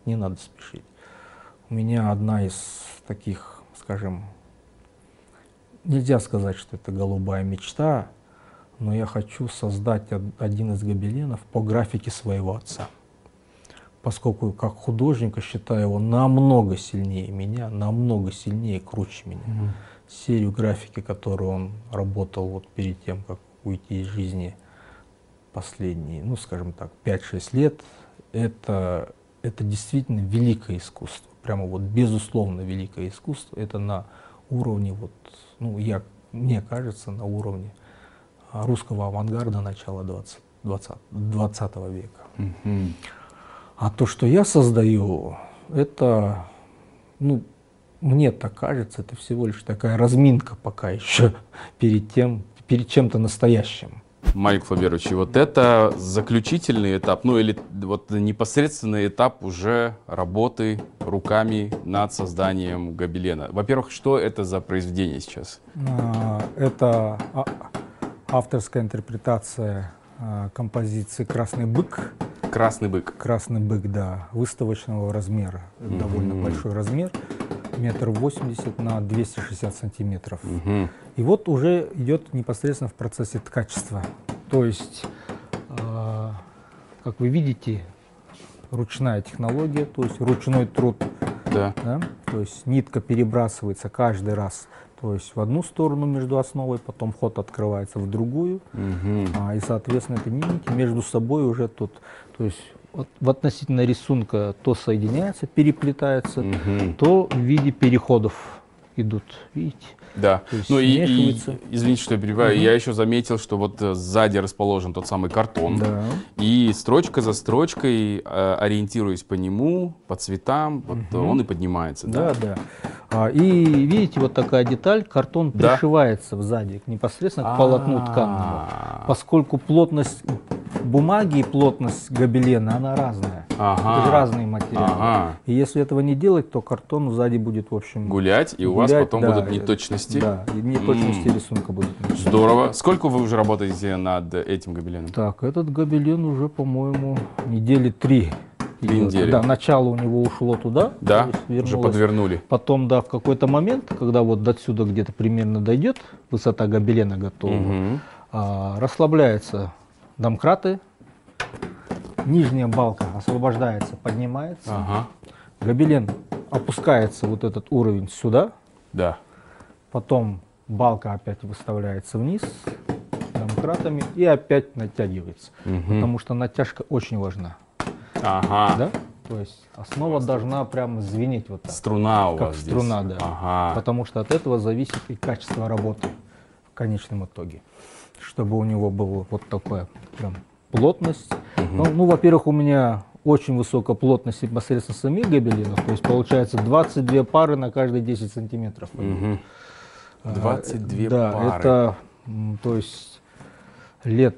S2: не надо спешить. У меня одна из таких, скажем, нельзя сказать, что это голубая мечта, но я хочу создать один из гобеленов по графике своего отца. Поскольку как художника считаю его намного сильнее меня, намного сильнее, круче меня. Mm-hmm. Серию графики, которую он работал вот перед тем, как уйти из жизни последние, ну скажем так, 5-6 лет, это, это действительно великое искусство. Прямо вот безусловно великое искусство. Это на уровне, вот, ну я, мне кажется, на уровне русского авангарда начала 20, 20, 20 века. А то, что я создаю, это, ну, мне так кажется, это всего лишь такая разминка пока еще перед тем, перед чем-то настоящим.
S1: Майк Флаберович, вот это заключительный этап, ну или вот непосредственный этап уже работы руками над созданием гобелена. Во-первых, что это за произведение сейчас?
S2: А, это а, авторская интерпретация а, композиции «Красный бык».
S1: «Красный бык».
S2: «Красный бык», да, выставочного размера, mm-hmm. довольно большой размер, метр восемьдесят на 260 сантиметров. Mm-hmm. И вот уже идет непосредственно в процессе ткачества. То есть, э, как вы видите, ручная технология, то есть ручной труд. Да. Да? То есть нитка перебрасывается каждый раз то есть в одну сторону между основой, потом ход открывается в другую, угу. а, и, соответственно, эти нити между собой уже тут, то есть вот, в относительно рисунка то соединяется, переплетается, угу. то в виде переходов идут, видите?
S1: Да. Ну и, и, извините, что я перебиваю, угу. я еще заметил, что вот э, сзади расположен тот самый картон. Да. И строчка за строчкой, э, ориентируясь по нему, по цветам, вот угу. он и поднимается.
S2: Да, да. да. А, и видите, вот такая деталь, картон да. пришивается сзади непосредственно к полотну тканному. Поскольку плотность бумаги и плотность гобелена, она разная. Ага. Это же разные материалы. Ага. И если этого не делать, то картон сзади будет, в общем...
S1: Гулять, и у вас потом да, будут неточности.
S2: Да, и неточности м-м. рисунка будет.
S1: Здорово. Сколько вы уже работаете над этим гобеленом?
S2: Так, этот гобелен уже, по-моему, недели три.
S1: Две недели.
S2: Да, начало у него ушло туда.
S1: Да, уже подвернули.
S2: Потом, да, в какой-то момент, когда вот до сюда где-то примерно дойдет, высота гобелена готова, угу. а, расслабляется домкраты, нижняя балка освобождается, поднимается, ага. гобелен опускается вот этот уровень сюда,
S1: да.
S2: Потом балка опять выставляется вниз домкратами и опять натягивается, угу. потому что натяжка очень важна.
S1: Ага.
S2: Да? То есть основа должна прямо звенеть вот так.
S1: Струна у
S2: как
S1: вас
S2: струна,
S1: здесь.
S2: да.
S1: Ага.
S2: Потому что от этого зависит и качество работы в конечном итоге. Чтобы у него была вот такая прям плотность. Угу. Ну, ну во-первых, у меня очень высокая плотность непосредственно самих гобеленов. То есть получается 22 пары на каждые 10 сантиметров.
S1: Угу. 22
S2: да,
S1: пары.
S2: это, то есть лет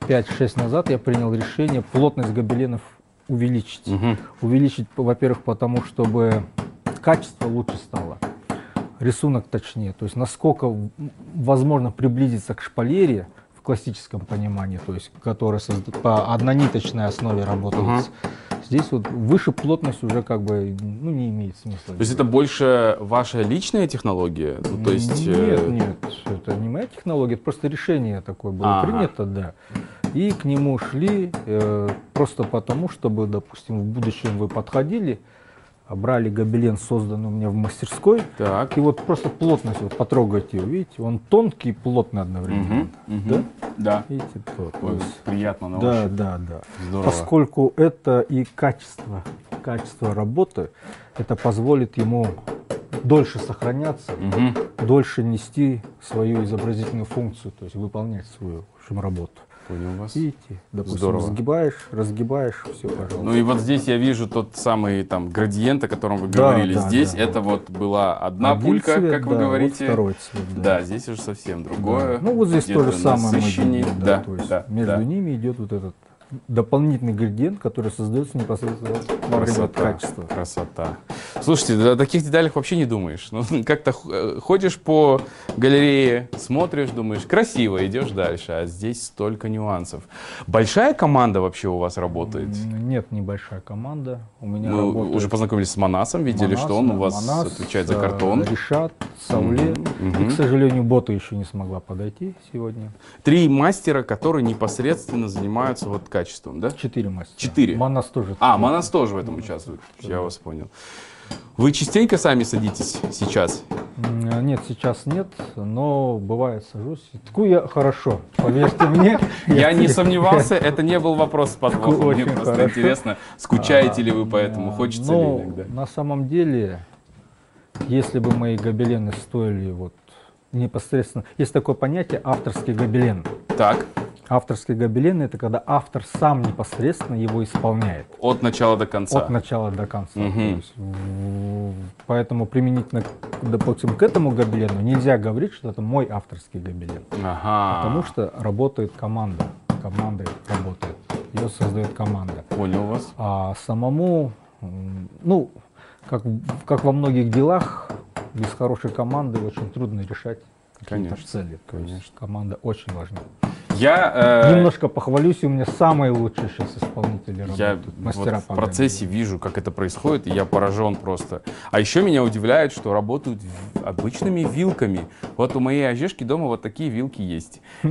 S2: 5-6 назад я принял решение плотность гобеленов увеличить. Угу. Увеличить, во-первых, потому чтобы качество лучше стало, рисунок точнее, то есть насколько возможно приблизиться к шпалере классическом понимании, то есть которая по однониточной основе работает. Угу. Здесь вот выше плотность уже как бы ну, не имеет смысла.
S1: То есть это больше ваша личная технология? Ну, то есть,
S2: нет, э... нет, это не моя технология, это просто решение такое было ага. принято, да. И к нему шли э, просто потому, чтобы, допустим, в будущем вы подходили, брали гобелен, созданный у меня в мастерской, так. и вот просто плотность, вот потрогайте его, видите, он тонкий и плотный одновременно.
S1: Угу, угу. Да? Да.
S2: Видите,
S1: вот, Ой, приятно на
S2: Да, да, да.
S1: Здорово.
S2: Поскольку это и качество, качество работы, это позволит ему дольше сохраняться, угу. дольше нести свою изобразительную функцию, то есть выполнять свою в общем, работу.
S1: Понял вас.
S2: Видите, допустим, Здорово. сгибаешь, разгибаешь, все,
S1: пожалуйста. Ну и вот здесь я вижу тот самый там градиент, о котором вы да, говорили. Да, здесь да. это вот была одна Один пулька, цвет, как вы говорите.
S2: Вот второй цвет.
S1: Да. да, здесь уже совсем другое.
S2: Да. Ну вот здесь то же самое.
S1: Мы
S2: да, да, то есть да, между да. ними идет вот этот дополнительный ингредиент, который создается непосредственно во время качества.
S1: Красота. Слушайте, о таких деталях вообще не думаешь. Ну, как-то э, ходишь по галерее, смотришь, думаешь, красиво, идешь дальше, а здесь столько нюансов. Большая команда вообще у вас работает?
S2: Нет, небольшая команда. У меня
S1: Мы
S2: работает...
S1: уже познакомились с Манасом, видели,
S2: Манас,
S1: что он
S2: да,
S1: у вас
S2: Манас,
S1: отвечает за
S2: э,
S1: картон.
S2: Решат, Сауле.
S1: Мгм,
S2: И, к сожалению, бота еще не смогла подойти сегодня.
S1: Три мастера, которые непосредственно занимаются вот качеством, да?
S2: Четыре мастера.
S1: Четыре?
S2: Манас тоже.
S1: А, Манас тоже в этом участвует. Я вас понял. Вы частенько сами садитесь сейчас?
S2: Нет, сейчас нет, но бывает сажусь. Ткую я хорошо, поверьте мне.
S1: Я не сомневался, это не был вопрос с подвохом. Мне просто интересно, скучаете ли вы по этому,
S2: А,
S1: хочется ли
S2: но
S1: иногда.
S2: На самом деле, если бы мои гобелены стоили вот непосредственно, есть такое понятие авторский гобелен.
S1: Так,
S2: Авторский гобелен это когда автор сам непосредственно его исполняет.
S1: от начала до конца.
S2: От начала до конца. То есть, поэтому применительно, допустим, к этому гобелену нельзя говорить, что это мой авторский гобелен.
S1: Ага.
S2: Потому что работает команда. Команда работает. Ее создает команда.
S1: Понял вас.
S2: А самому, ну, как, как во многих делах, без хорошей команды очень трудно решать какие-то
S1: Конечно,
S2: цели. То есть
S1: конечно.
S2: команда очень важна.
S1: Я, э,
S2: Немножко похвалюсь, у меня самые лучшие сейчас исполнители
S1: я
S2: работают.
S1: вот
S2: Мастера
S1: в
S2: по
S1: процессе вижу, как это происходит, и я поражен просто. А еще меня удивляет, что работают в- обычными вилками. Вот у моей ожешки дома вот такие вилки есть.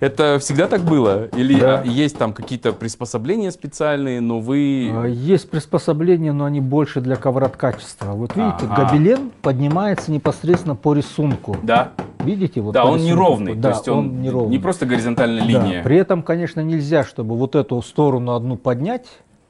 S1: Это, всегда так было? Или а, есть там какие-то приспособления специальные, но вы...
S2: А, Есть приспособления, но они больше для ковроткачества. Вот видите, гобелен поднимается непосредственно по рисунку.
S1: Да,
S2: Видите? Вот
S1: да, он неровный.
S2: Да,
S1: то есть он,
S2: неровный.
S1: не просто горизонтальная
S2: Да,
S1: линия.
S2: При этом, конечно, нельзя, чтобы вот эту сторону одну поднять,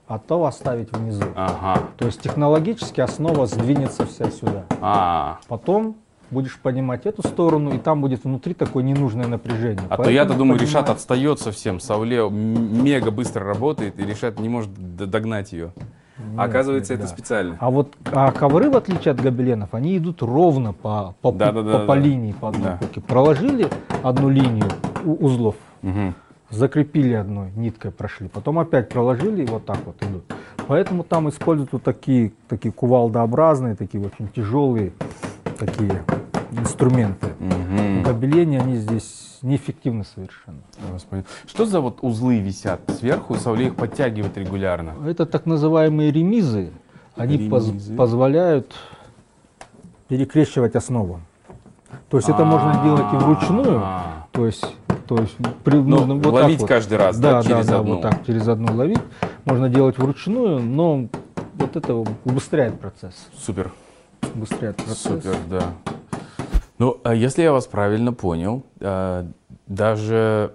S2: а то оставить внизу.
S1: Ага.
S2: То есть технологически основа сдвинется вся сюда.
S1: А,
S2: Потом будешь поднимать эту сторону, и там будет внутри такое ненужное напряжение.
S1: а то
S2: Поэтому
S1: я-то думаю, Решат
S2: поднимаешь.
S1: отстает совсем. Сауле м- мега быстро работает, и Решат не может догнать ее.
S2: Нет,
S1: оказывается,
S2: нет,
S1: это
S2: да.
S1: специально.
S2: А вот а ковры, в отличие от гобеленов, они идут ровно по, по,
S1: Да,
S2: по-
S1: да, да,
S2: по
S1: да.
S2: линии, по одной
S1: Да.
S2: куке. Проложили одну линию узлов,
S1: Мгм.
S2: закрепили одной ниткой, прошли, потом опять проложили и вот так вот идут. Поэтому там используют вот такие, такие кувалдообразные, такие очень тяжелые такие инструменты. В гобелене они здесь неэффективны совершенно.
S1: Понял. Что за вот узлы висят сверху, и Сауле их подтягивает регулярно?
S2: Это так называемые ремизы. Они поз-
S1: Ремизы.
S2: позволяют перекрещивать основу. То есть это можно делать и вручную.
S1: А,
S2: То есть, то есть при-
S1: Ну,
S2: нужно вот
S1: ловить
S2: вот.
S1: каждый раз, да,
S2: да,
S1: через
S2: да,
S1: одну.
S2: вот так через одну ловить. Можно делать вручную, но вот это убыстряет процесс.
S1: Супер,
S2: Убыстряет процесс.
S1: супер, да. Ну, а если я вас правильно понял, а, даже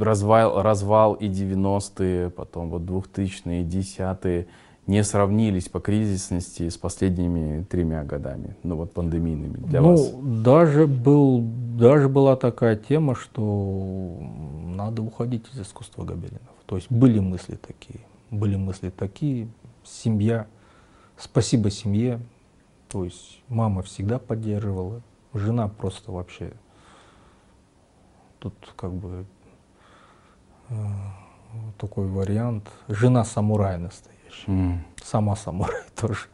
S1: развал, развал и 90-е, потом вот 2000-е, 10-е не сравнились по кризисности с последними тремя годами, ну вот пандемийными для
S2: ну,
S1: вас.
S2: даже был, даже была такая тема, что надо уходить из искусства гобеленов. То есть были мысли такие, были мысли такие. Семья, спасибо семье. То есть мама всегда поддерживала, жена просто вообще. Тут как бы э, такой вариант. Жена самурай настоящая
S1: М,
S2: сама самурай тоже,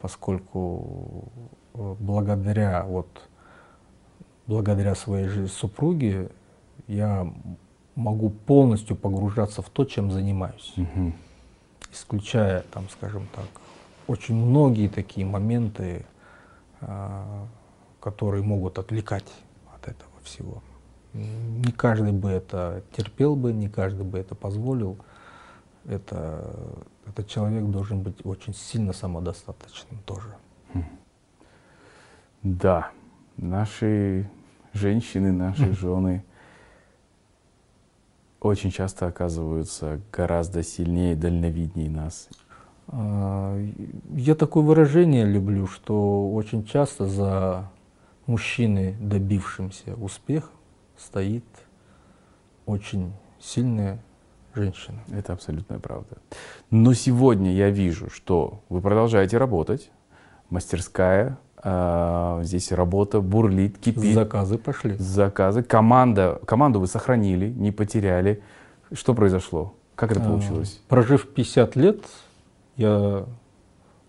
S2: поскольку э, благодаря вот благодаря своей же супруге я могу полностью погружаться в то, чем занимаюсь,
S1: мгм.
S2: исключая там, скажем так, очень многие такие моменты, а, которые могут отвлекать от этого всего. Не каждый бы это терпел бы, не каждый бы это позволил. Это, этот человек должен быть очень сильно самодостаточным тоже.
S1: Да, наши женщины, наши жены очень часто оказываются гораздо сильнее, дальновиднее нас.
S2: А, Я такое выражение люблю, что очень часто за мужчиной, добившимся успеха, стоит очень сильная женщина.
S1: Это абсолютная правда. Но сегодня я вижу, что вы продолжаете работать, мастерская, а, здесь работа бурлит, кипит.
S2: Заказы пошли.
S1: заказы. Команда, команду вы сохранили, не потеряли. Что произошло? Как это
S2: А,
S1: получилось?
S2: Прожив 50 лет, я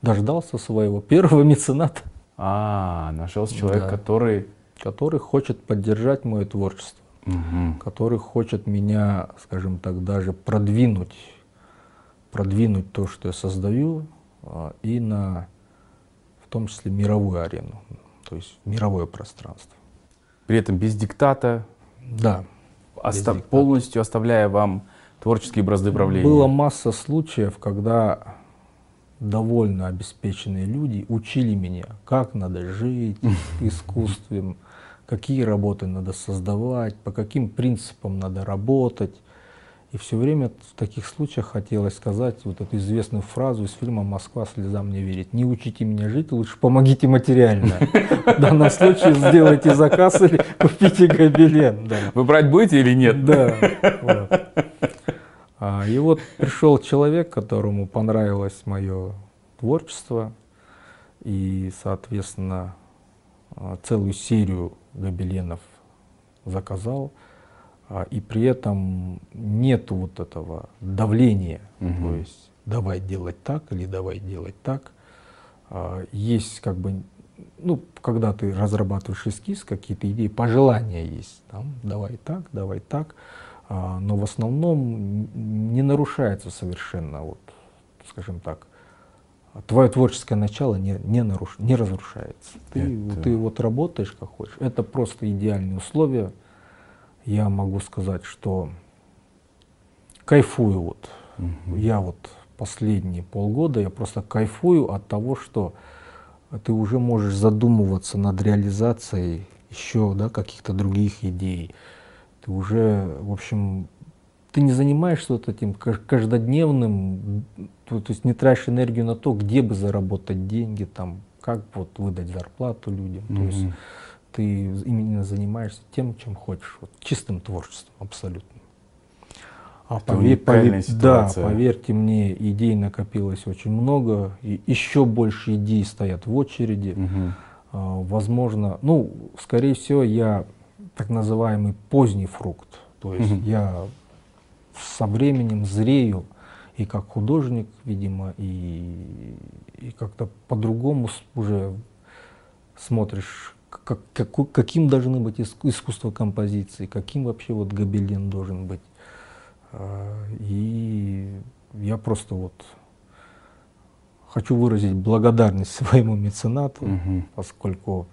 S2: дождался своего первого мецената,
S1: А, нашелся человек,
S2: Да.
S1: который...
S2: который хочет поддержать мое творчество,
S1: Мгм.
S2: который хочет меня, скажем так, даже продвинуть, продвинуть то, что я создаю, а, и на, в том числе, мировую арену, то есть мировое пространство.
S1: При этом без диктата,
S2: Да,
S1: оста-
S2: диктата.
S1: полностью оставляя вам творческие бразды правления.
S2: Была масса случаев, когда довольно обеспеченные люди учили меня, как надо жить искусством, какие работы надо создавать, по каким принципам надо работать. И все время в таких случаях хотелось сказать вот эту известную фразу из фильма «Москва слезам не верит». Не учите меня жить, лучше помогите материально. В данном случае сделайте заказ или купите гобелен.
S1: Вы брать будете или нет?
S2: Да. А, и вот пришел человек, которому понравилось мое творчество, и, соответственно, а, целую серию гобеленов заказал, а, и при этом нету вот этого давления,
S1: Мгм.
S2: то есть давай делать так или давай делать так. Есть как бы, ну, когда ты разрабатываешь эскиз, какие-то идеи, пожелания есть, там, давай так, давай так, но в основном не нарушается совершенно, вот, скажем так, твое творческое начало не, не, наруш, не разрушается. Ты,
S1: Это-
S2: ты вот работаешь как хочешь. Это просто идеальные условия. Я могу сказать, что кайфую вот.
S1: Мгм.
S2: Я вот последние полгода, я просто кайфую от того, что ты уже можешь задумываться над реализацией еще да, каких-то других идей. Ты уже, в общем, ты не занимаешься вот этим каж- каждодневным, то, то есть не тратишь энергию на то, где бы заработать деньги, там, как вот выдать зарплату людям. То есть ты именно занимаешься тем, чем хочешь, вот, чистым творчеством абсолютно. А
S1: Это
S2: пове-
S1: уникальная
S2: пове- да, поверьте мне, идей накопилось очень много, и еще больше идей стоят в очереди. А, Возможно, ну, скорее всего, я так называемый поздний фрукт. То есть
S1: Мгм.
S2: я со временем зрею и как художник, видимо, и, и как-то по-другому уже смотришь, как, каку- каким должны быть иску- искусство композиции, каким вообще вот гобелен должен быть. А, И я просто вот хочу выразить благодарность своему меценату,
S1: Мгм.
S2: поскольку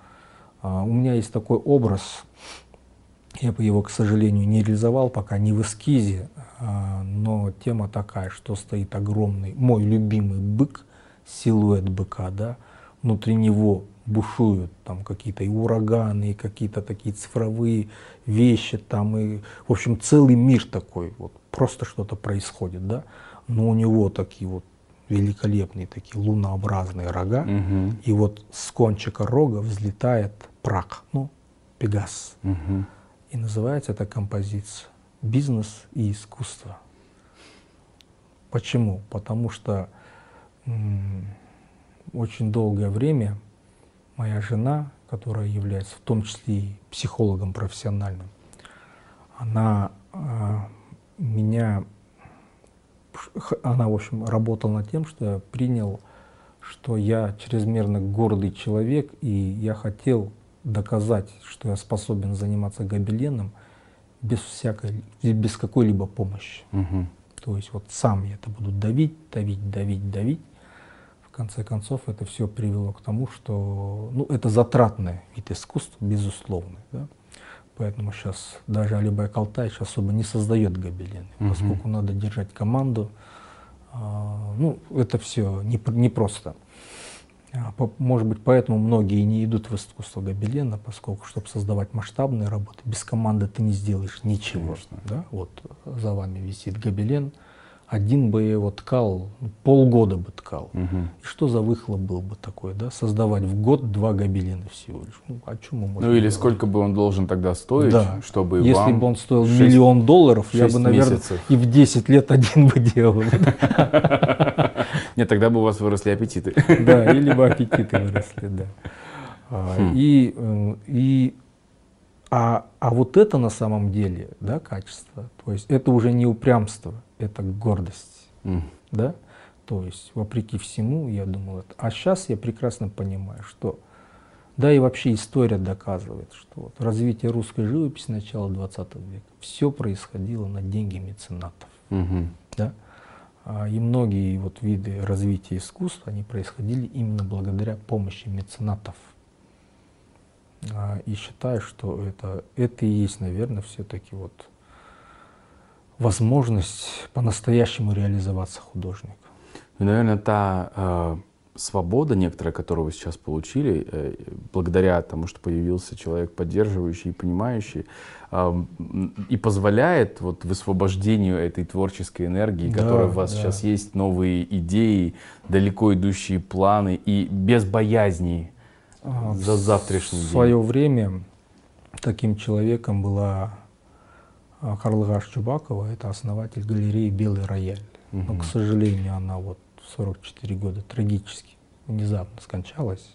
S2: а, у меня есть такой образ, я бы его, к сожалению, не реализовал пока не в эскизе, а, но тема такая, что стоит огромный, мой любимый бык, силуэт быка, да, внутри него бушуют там какие-то и ураганы, и какие-то такие цифровые вещи, там и, в общем, целый мир такой, вот просто что-то происходит, да, но у него такие вот великолепные такие лунообразные рога,
S1: Мгм.
S2: и вот с кончика рога взлетает прак, ну, пегас.
S1: Мгм.
S2: И называется эта композиция «Бизнес и искусство». Почему? Потому что очень долгое время моя жена, которая является в том числе и психологом профессиональным, она а, меня, она, в общем, работала над тем, что я принял, что я чрезмерно гордый человек, и я хотел доказать, что я способен заниматься гобеленом без всякой, без какой-либо помощи.
S1: Мгм.
S2: То есть вот сам я это буду давить, давить, давить, давить. В конце концов это все привело к тому, что ну, это затратный вид искусства, безусловно. Да? Поэтому сейчас даже Алибай Калтаевич особо не создает гобелены,
S1: Мгм.
S2: поскольку надо держать команду. А, ну, это все непросто. А, по- Может быть, поэтому многие не идут в искусство гобелена, поскольку, чтобы создавать масштабные работы, без команды ты не сделаешь ничего.
S1: Конечно.
S2: Да? Вот за вами висит гобелен, один бы его ткал, ну, полгода бы ткал.
S1: Мгм.
S2: И что за выхлоп был бы такой, да? Создавать в год два гобелена всего лишь. Ну, о чем мы можем
S1: Ну или
S2: говорить?
S1: сколько бы он должен тогда стоить,
S2: Да.
S1: чтобы
S2: Если
S1: вам
S2: бы он стоил
S1: шесть-
S2: миллион долларов, я бы, наверное,
S1: месяцев.
S2: и в 10 лет один бы делал.
S1: Нет, тогда бы у вас выросли аппетиты.
S2: Да, или бы аппетиты выросли, да. А,
S1: Хм.
S2: И, э, и А, а вот это на самом деле, да, качество, то есть это уже не упрямство, это гордость, mm. да, то есть вопреки всему, я думал это. А сейчас я прекрасно понимаю, что, да и вообще история доказывает, что вот развитие русской живописи начала 20 века, все происходило на деньги меценатов, mm-hmm. да, и многие вот виды развития искусства, они происходили именно благодаря помощи меценатов. А, и считаю, что это, это и есть, наверное, все-таки вот возможность по-настоящему реализоваться художника.
S1: Ну, наверное, та э, свобода некоторая, которую вы сейчас получили, э, благодаря тому, что появился человек поддерживающий и понимающий, и позволяет вот высвобождению этой творческой энергии, да, которая у вас да. сейчас есть, новые идеи, далеко идущие планы и без боязни а, за завтрашний день.
S2: В свое время таким человеком была а, Карлыгаш Чубакова, это основатель галереи «Белый рояль». Угу. Но, к сожалению, она вот 44 года трагически, внезапно скончалась.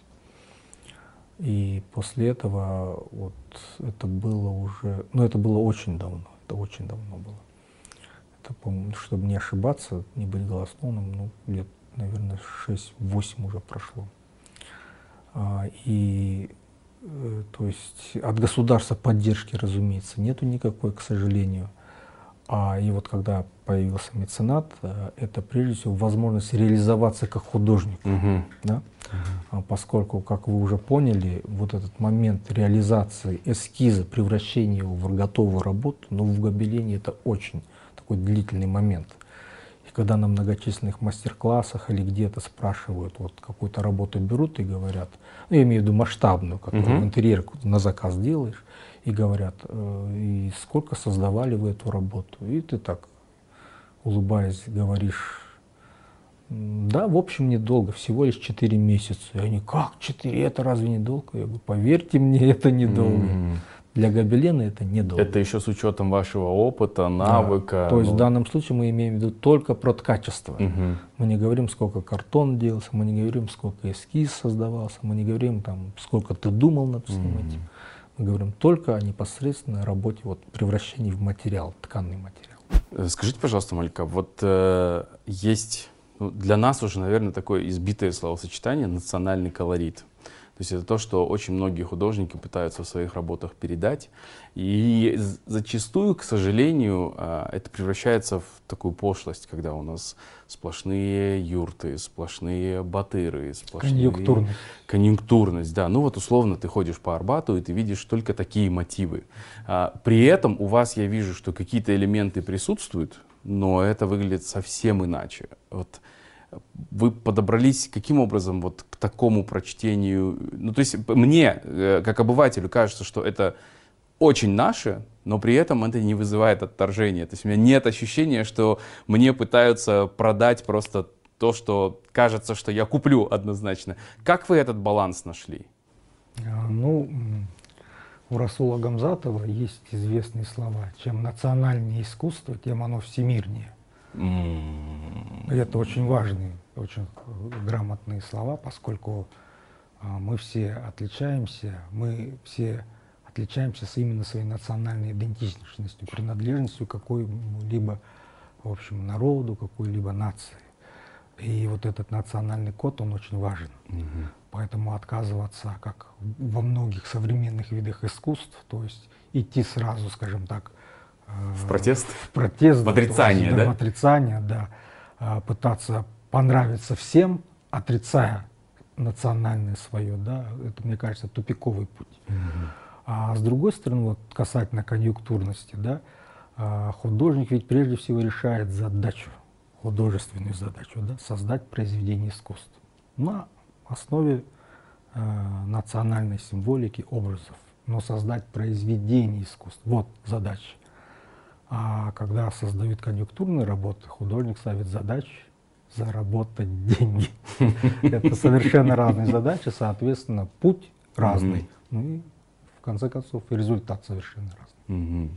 S2: И после этого вот это было уже, ну это было очень давно, это очень давно было. Это, помню, чтобы не ошибаться, не быть голословным, ну лет, наверное, 6-8 уже прошло. А, и э, то есть от государства поддержки, разумеется, нету никакой, к сожалению. А и вот когда появился меценат, э, это прежде всего возможность реализоваться как художник. Угу. Да? Угу. Поскольку, как вы уже поняли, вот этот момент реализации эскиза, превращения его в готовую работу, ну, в гобелене это очень такой длительный момент. И когда на многочисленных мастер-классах или где-то спрашивают, вот какую-то работу берут и говорят, ну, я имею в виду масштабную, которую угу. интерьер на заказ делаешь, и говорят, э, и сколько создавали вы эту работу? И ты так, улыбаясь, говоришь, да, в общем, недолго, всего лишь 4 месяца. И они, как 4, это разве недолго? Я говорю, поверьте мне, это недолго. Mm-hmm. Для гобелена это недолго.
S1: Это еще с учетом вашего опыта, навыка.
S2: Да. То есть ну... в данном случае мы имеем в виду только про качество. Угу. Мы не говорим, сколько картон делался, мы не говорим, сколько эскиз создавался, мы не говорим, там, сколько ты думал над всем угу. этим. Мы говорим только о непосредственной работе вот, превращении в материал, тканный материал.
S1: Э, скажите, пожалуйста, Малька, вот э, есть ну, для нас уже, наверное, такое избитое словосочетание «национальный колорит». То есть это то, что очень многие художники пытаются в своих работах передать. И зачастую, к сожалению, а, это превращается в такую пошлость, когда у нас сплошные юрты, сплошные батыры, сплошные...
S2: Конъюнктурность.
S1: Конъюнктурность, да. Ну вот условно ты ходишь по Арбату, и ты видишь только такие мотивы. А, при этом у вас я вижу, что какие-то элементы присутствуют, но это выглядит совсем иначе. Вот вы подобрались каким образом вот к такому прочтению? Ну, то есть мне, э, как обывателю, кажется, что это очень наше, но при этом это не вызывает отторжения. То есть у меня нет ощущения, что мне пытаются продать просто то, что кажется, что я куплю однозначно. Как вы этот баланс нашли?
S2: А, ну, у Расула Гамзатова есть известные слова. Чем национальнее искусство, тем оно всемирнее. Это очень важные, очень грамотные слова, поскольку а, мы все отличаемся, мы все отличаемся именно своей национальной идентичностью, принадлежностью какой-либо, в общем, народу, какой-либо нации. И вот этот национальный код, он очень важен. Угу. Поэтому отказываться, как во многих современных видах искусств, то есть идти сразу, скажем так,
S1: в протест?
S2: В протест.
S1: В отрицание, да?
S2: В отрицание, да. Пытаться понравиться всем, отрицая национальное свое, да, это, мне кажется, тупиковый путь. Угу. А с другой стороны, вот касательно конъюнктурности, да, а, художник ведь прежде всего решает задачу, художественную задачу, да, создать произведение искусства на основе э, национальной символики, образов, но создать произведение искусства. Вот задача. А когда создают конъюнктурные работы, художник ставит задачу заработать деньги. Это совершенно разные задачи, соответственно, путь разный. Ну и в конце концов результат совершенно разный.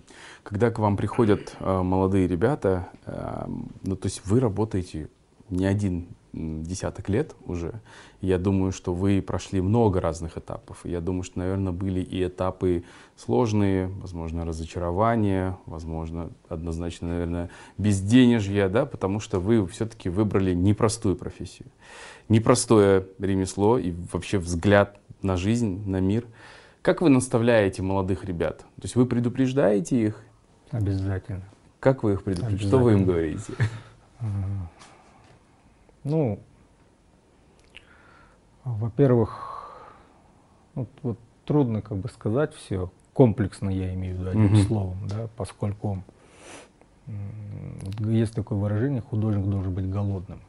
S1: Когда к вам приходят э, молодые ребята, э, ну то есть вы работаете не один десяток лет уже. Я думаю, что вы прошли много разных этапов. Я думаю, что, наверное, были и этапы сложные, возможно, разочарования, возможно, однозначно, наверное, безденежья, да, потому что вы все-таки выбрали непростую профессию, непростое ремесло и вообще взгляд на жизнь, на мир. Как вы наставляете молодых ребят? То есть вы предупреждаете их?
S2: Обязательно.
S1: Как вы их предупреждаете? Что вы им говорите?
S2: Ну, во-первых, вот, вот трудно как бы сказать все, комплексно я имею в виду одним mm-hmm. словом, да, поскольку есть такое выражение, художник должен быть голодным.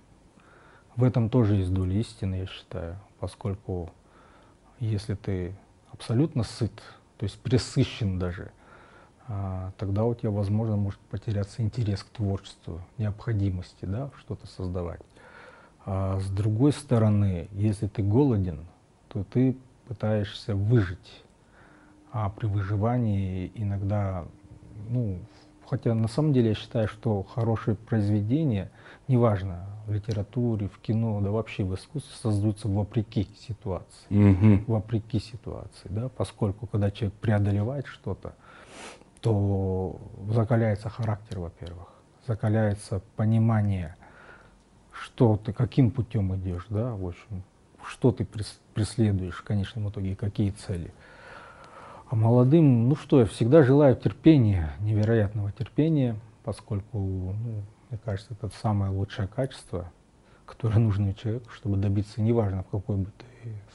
S2: В этом тоже есть доля истины, я считаю, поскольку если ты абсолютно сыт, то есть пресыщен даже, а, тогда у тебя, возможно, может потеряться интерес к творчеству, необходимости да, что-то создавать. А с другой стороны, если ты голоден, то ты пытаешься выжить. А при выживании иногда, ну, хотя на самом деле я считаю, что хорошее произведение, неважно, в литературе, в кино, да вообще в искусстве создаются вопреки ситуации. Mm-hmm. Вопреки ситуации, да, поскольку когда человек преодолевает что-то, то закаляется характер, во-первых, закаляется понимание, что ты, каким путем идешь, да, в общем, что ты преследуешь в конечном итоге, какие цели. А молодым, ну что, я всегда желаю терпения, невероятного терпения, поскольку, ну, мне кажется, это самое лучшее качество, которое нужно человеку, чтобы добиться, неважно в какой бы ты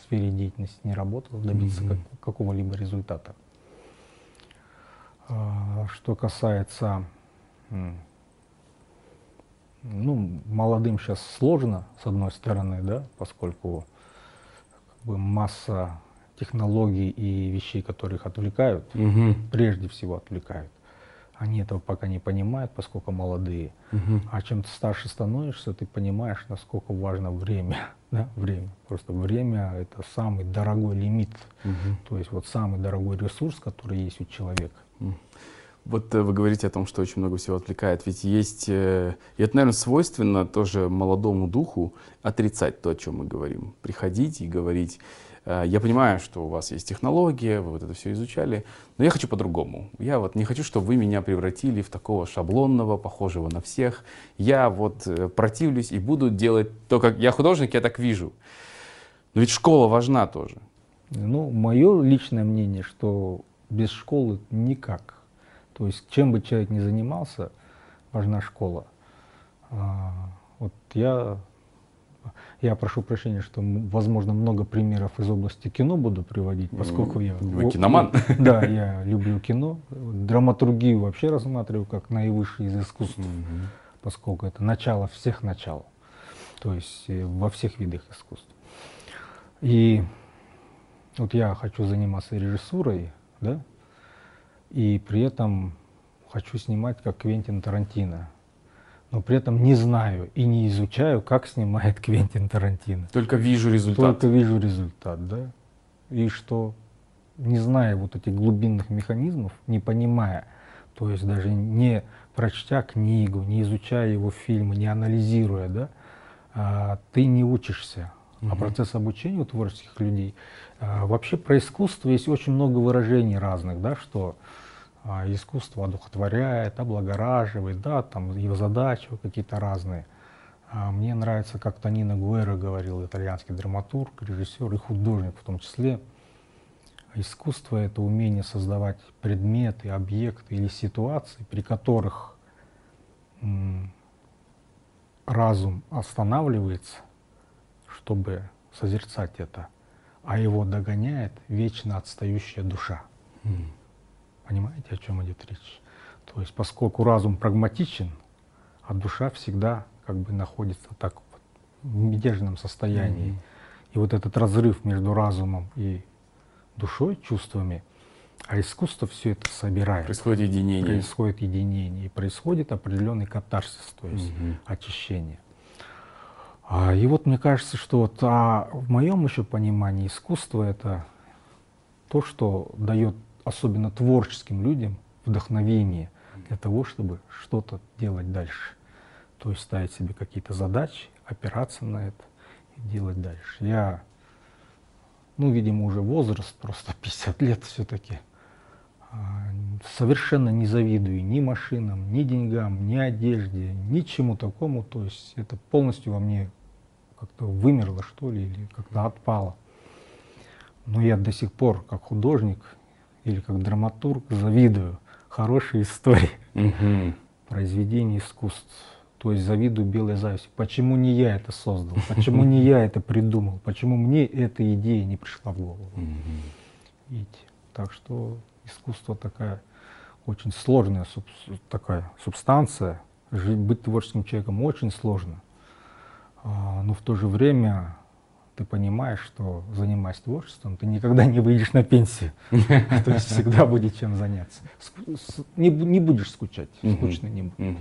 S2: сфере деятельности не работал, добиться mm-hmm. как, какого-либо результата. А, что касается ну, молодым сейчас сложно, с одной стороны, да, поскольку как бы, масса технологий и вещей, которые их отвлекают, угу. прежде всего отвлекают. Они этого пока не понимают, поскольку молодые. Угу. А чем ты старше становишься, ты понимаешь, насколько важно время. Да? Время. Просто время — это самый дорогой лимит. Угу. То есть вот самый дорогой ресурс, который есть у человека.
S1: Вот э, вы говорите о том, что очень много всего отвлекает. Ведь есть, э, и это, наверное, свойственно тоже молодому духу отрицать то, о чем мы говорим. Приходить и говорить. Э, я понимаю, что у вас есть технология, вы вот это все изучали, но я хочу по-другому. Я вот не хочу, чтобы вы меня превратили в такого шаблонного, похожего на всех. Я вот противлюсь и буду делать то, как я художник, я так вижу. Но ведь школа важна тоже.
S2: Ну, мое личное мнение, что без школы никак. То есть чем бы человек ни занимался, важна школа. А, вот я, я прошу прощения, что, возможно, много примеров из области кино буду приводить, поскольку я...
S1: Вы киноман?
S2: Да, я люблю кино. Драматургию вообще рассматриваю как наивысший из искусств, поскольку это начало всех начал. То есть э, во всех видах искусств. И вот я хочу заниматься режиссурой, да, и при этом хочу снимать как Квентин Тарантино. Но при этом не знаю и не изучаю, как снимает Квентин Тарантино.
S1: Только вижу результат.
S2: Только вижу результат, да. И что, не зная вот этих глубинных механизмов, не понимая, то есть даже не прочтя книгу, не изучая его фильмы, не анализируя, да, а, ты не учишься. А процесс обучения у творческих людей а, вообще про искусство есть очень много выражений разных, да, что а, искусство одухотворяет, облагораживает, да, там его задачи какие-то разные. А мне нравится, как Танина Гуэра говорил, итальянский драматург, режиссер и художник в том числе. Искусство — это умение создавать предметы, объекты или ситуации, при которых разум останавливается, чтобы созерцать это — а его догоняет вечно отстающая душа. Mm. Понимаете, о чем идет речь? То есть, поскольку разум прагматичен, а душа всегда как бы находится так вот в мятежном состоянии. Mm. И вот этот разрыв между разумом и душой, чувствами, а искусство все это собирает.
S1: Происходит единение.
S2: Происходит единение. И происходит определенный катарсис, то есть угу. очищение. А, и вот мне кажется, что вот, а в моем еще понимании искусство это то, что дает особенно творческим людям вдохновение для того, чтобы что-то делать дальше. То есть ставить себе какие-то задачи, опираться на это и делать дальше. Я, ну, видимо, уже возраст, просто 50 лет все-таки, а, совершенно не завидую ни машинам, ни деньгам, ни одежде, ничему такому. То есть это полностью во мне как-то вымерло, что ли, или как-то отпало. Но я до сих пор, как художник или как драматург, завидую хорошие истории, угу. произведения искусств. То есть завидую белой завистью. Почему не я это создал? Почему не я это придумал? Почему мне эта идея не пришла в голову? Видите? Так что искусство такая очень сложная суб, такая субстанция. Жить, быть творческим человеком очень сложно. А, но в то же время ты понимаешь, что занимаясь творчеством, ты никогда не выйдешь на пенсию. То есть всегда будет чем заняться. Не, будешь скучать, скучно не будет.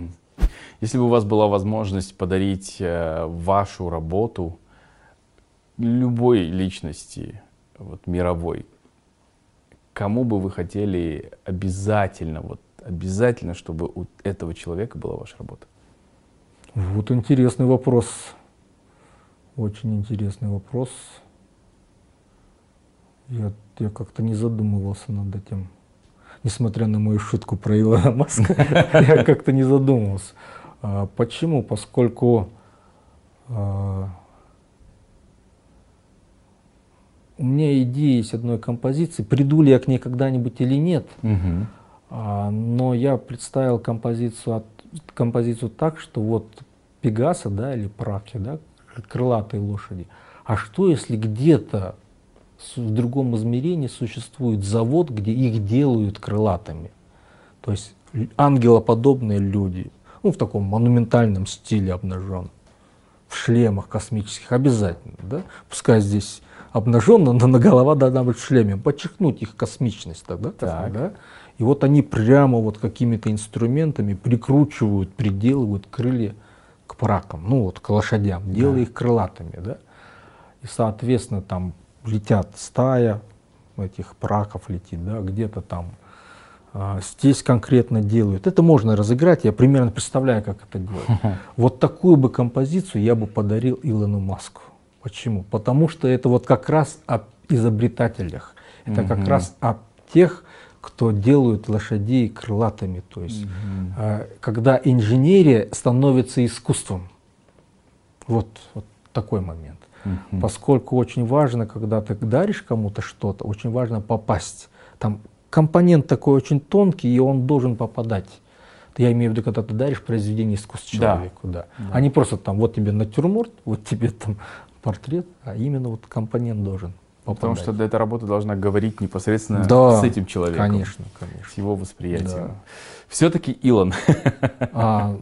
S1: Если бы у вас была возможность подарить э, вашу работу любой личности, вот мировой, кому бы вы хотели обязательно, вот обязательно, чтобы у этого человека была ваша работа?
S2: Вот интересный вопрос. Очень интересный вопрос. Я, я как-то не задумывался над этим. Несмотря на мою шутку про Илона Маска, я как-то не задумывался. А, почему? Поскольку а, у меня идея есть одной композиции, приду ли я к ней когда-нибудь или нет, а, но я представил композицию, композицию так, что вот Пегаса, да, или Праки, да, крылатые лошади. А что если где-то в другом измерении существует завод, где их делают крылатыми? То есть ангелоподобные люди, ну, в таком монументальном стиле обнажен, в шлемах космических обязательно, да? Пускай здесь обнаженно, но на голова должна быть в шлеме, подчеркнуть их космичность тогда, так. да? И вот они прямо вот какими-то инструментами прикручивают, приделывают крылья к пракам, ну вот к лошадям, да. делая их крылатыми, да. И, соответственно, там летят стая этих праков летит, да, где-то там а, здесь конкретно делают. Это можно разыграть, я примерно представляю, как это делать. Вот такую бы композицию я бы подарил Илону Маску. Почему? Потому что это вот как раз об изобретателях. Это как раз о тех, кто делают лошадей крылатыми. То есть, угу. когда инженерия становится искусством. Вот, вот такой момент. Угу. Поскольку очень важно, когда ты даришь кому-то что-то, очень важно попасть. Там компонент такой очень тонкий, и он должен попадать. Я имею в виду, когда ты даришь произведение искусства человеку, да. да. А не просто там, вот тебе натюрморт, вот тебе там портрет, а именно вот компонент должен
S1: Потому что эта работа должна говорить непосредственно да, с этим человеком.
S2: Конечно, конечно.
S1: С его восприятием. Да. Все-таки Илон. А,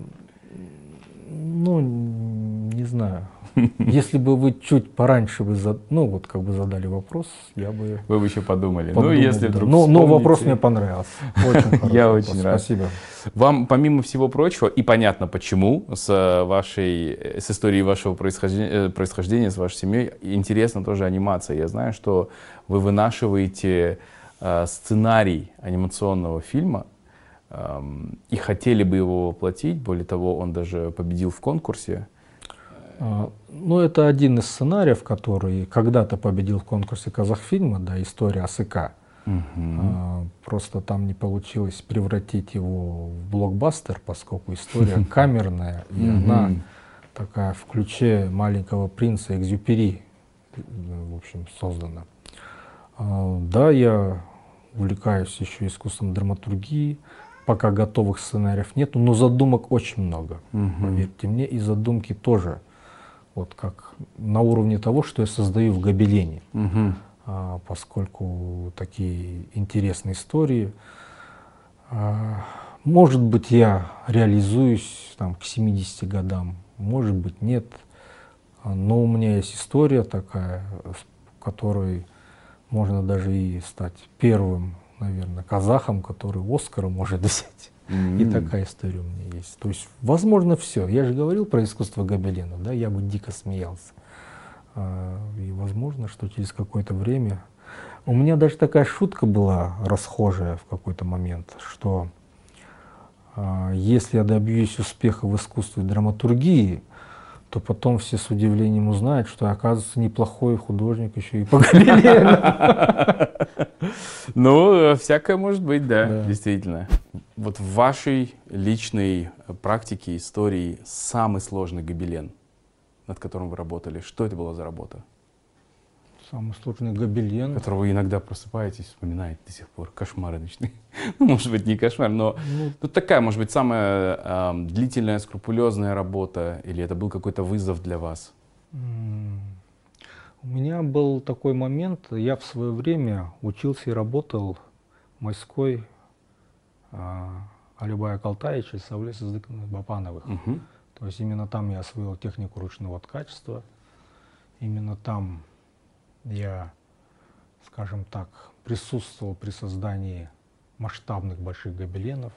S2: ну, не знаю. Если бы вы чуть пораньше бы, зад... ну вот как бы задали вопрос, я бы.
S1: Вы бы еще подумали. подумал, ну если вдруг.
S2: Да. Но, но вопрос мне понравился.
S1: Очень. Я очень рад. Спасибо. Вам, помимо всего прочего, и понятно почему, с вашей, с историей вашего происхождения, э, происхождения с вашей семьей, интересна тоже анимация. Я знаю, что вы вынашиваете э, сценарий анимационного фильма э, и хотели бы его воплотить. Более того, он даже победил в конкурсе.
S2: А, ну, это один из сценариев, который когда-то победил в конкурсе Казахфильма, да, история АСК. Угу. Просто там не получилось превратить его в блокбастер, поскольку история камерная, и она такая в ключе маленького принца Экзюпери, в общем, создана. А, да, я увлекаюсь еще искусством драматургии, пока готовых сценариев нет, но задумок очень много, поверьте мне, и задумки тоже вот как на уровне того, что я создаю в Гобелене, угу. а, поскольку такие интересные истории. А, может быть, я реализуюсь там, к 70 годам, может быть, нет. Но у меня есть история такая, в которой можно даже и стать первым, наверное, казахом, который Оскара может взять. Mm-hmm. И такая история у меня есть. То есть, возможно, все. Я же говорил про искусство Гобелена, да, я бы дико смеялся. А, и возможно, что через какое-то время... У меня даже такая шутка была расхожая в какой-то момент, что а, если я добьюсь успеха в искусстве драматургии, то потом все с удивлением узнают, что оказывается неплохой художник еще и по.
S1: Ну, всякое может быть, да, действительно. Вот в вашей личной практике, истории самый сложный гобелен, над которым вы работали, что это была за работа?
S2: Самый сложный гобелен.
S1: Которого вы иногда просыпаетесь, вспоминаете до сих пор. Кошмары ночные. ну, может быть, не кошмар, но ну, ну такая, может быть, самая э, длительная, скрупулезная работа, или это был какой-то вызов для вас?
S2: У меня был такой момент, я в свое время учился и работал в Майской э, Алибая Калтаевича и Савле Бапановых. Угу. То есть именно там я освоил технику ручного ткачества. Именно там я, скажем так, присутствовал при создании масштабных больших гобеленов.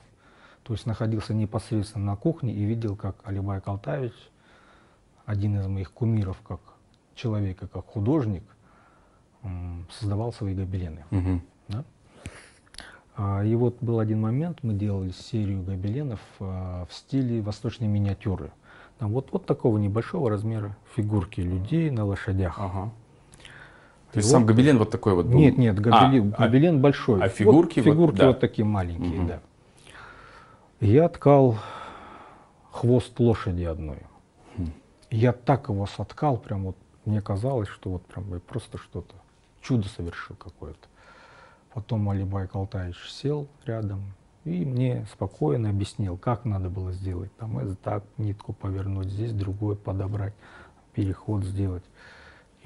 S2: То есть находился непосредственно на кухне и видел, как Алибай Калтавич, один из моих кумиров как человека, как художник, создавал свои гобелены. Угу. Да? А, и вот был один момент, мы делали серию гобеленов а, в стиле восточной миниатюры. Там вот, вот такого небольшого размера фигурки людей на лошадях. Ага.
S1: То есть сам гобелен вот такой вот был?
S2: Нет, нет, гобелен, а, гобелен а, большой.
S1: А фигурки?
S2: Вот, фигурки вот, да. вот такие маленькие, угу. да. Я ткал хвост лошади одной. Хм. Я так его соткал, прям вот мне казалось, что вот прям просто что-то, чудо совершил какое-то. Потом Алибай Калтаевич сел рядом и мне спокойно объяснил, как надо было сделать. Там это так, нитку повернуть, здесь другой подобрать, переход сделать.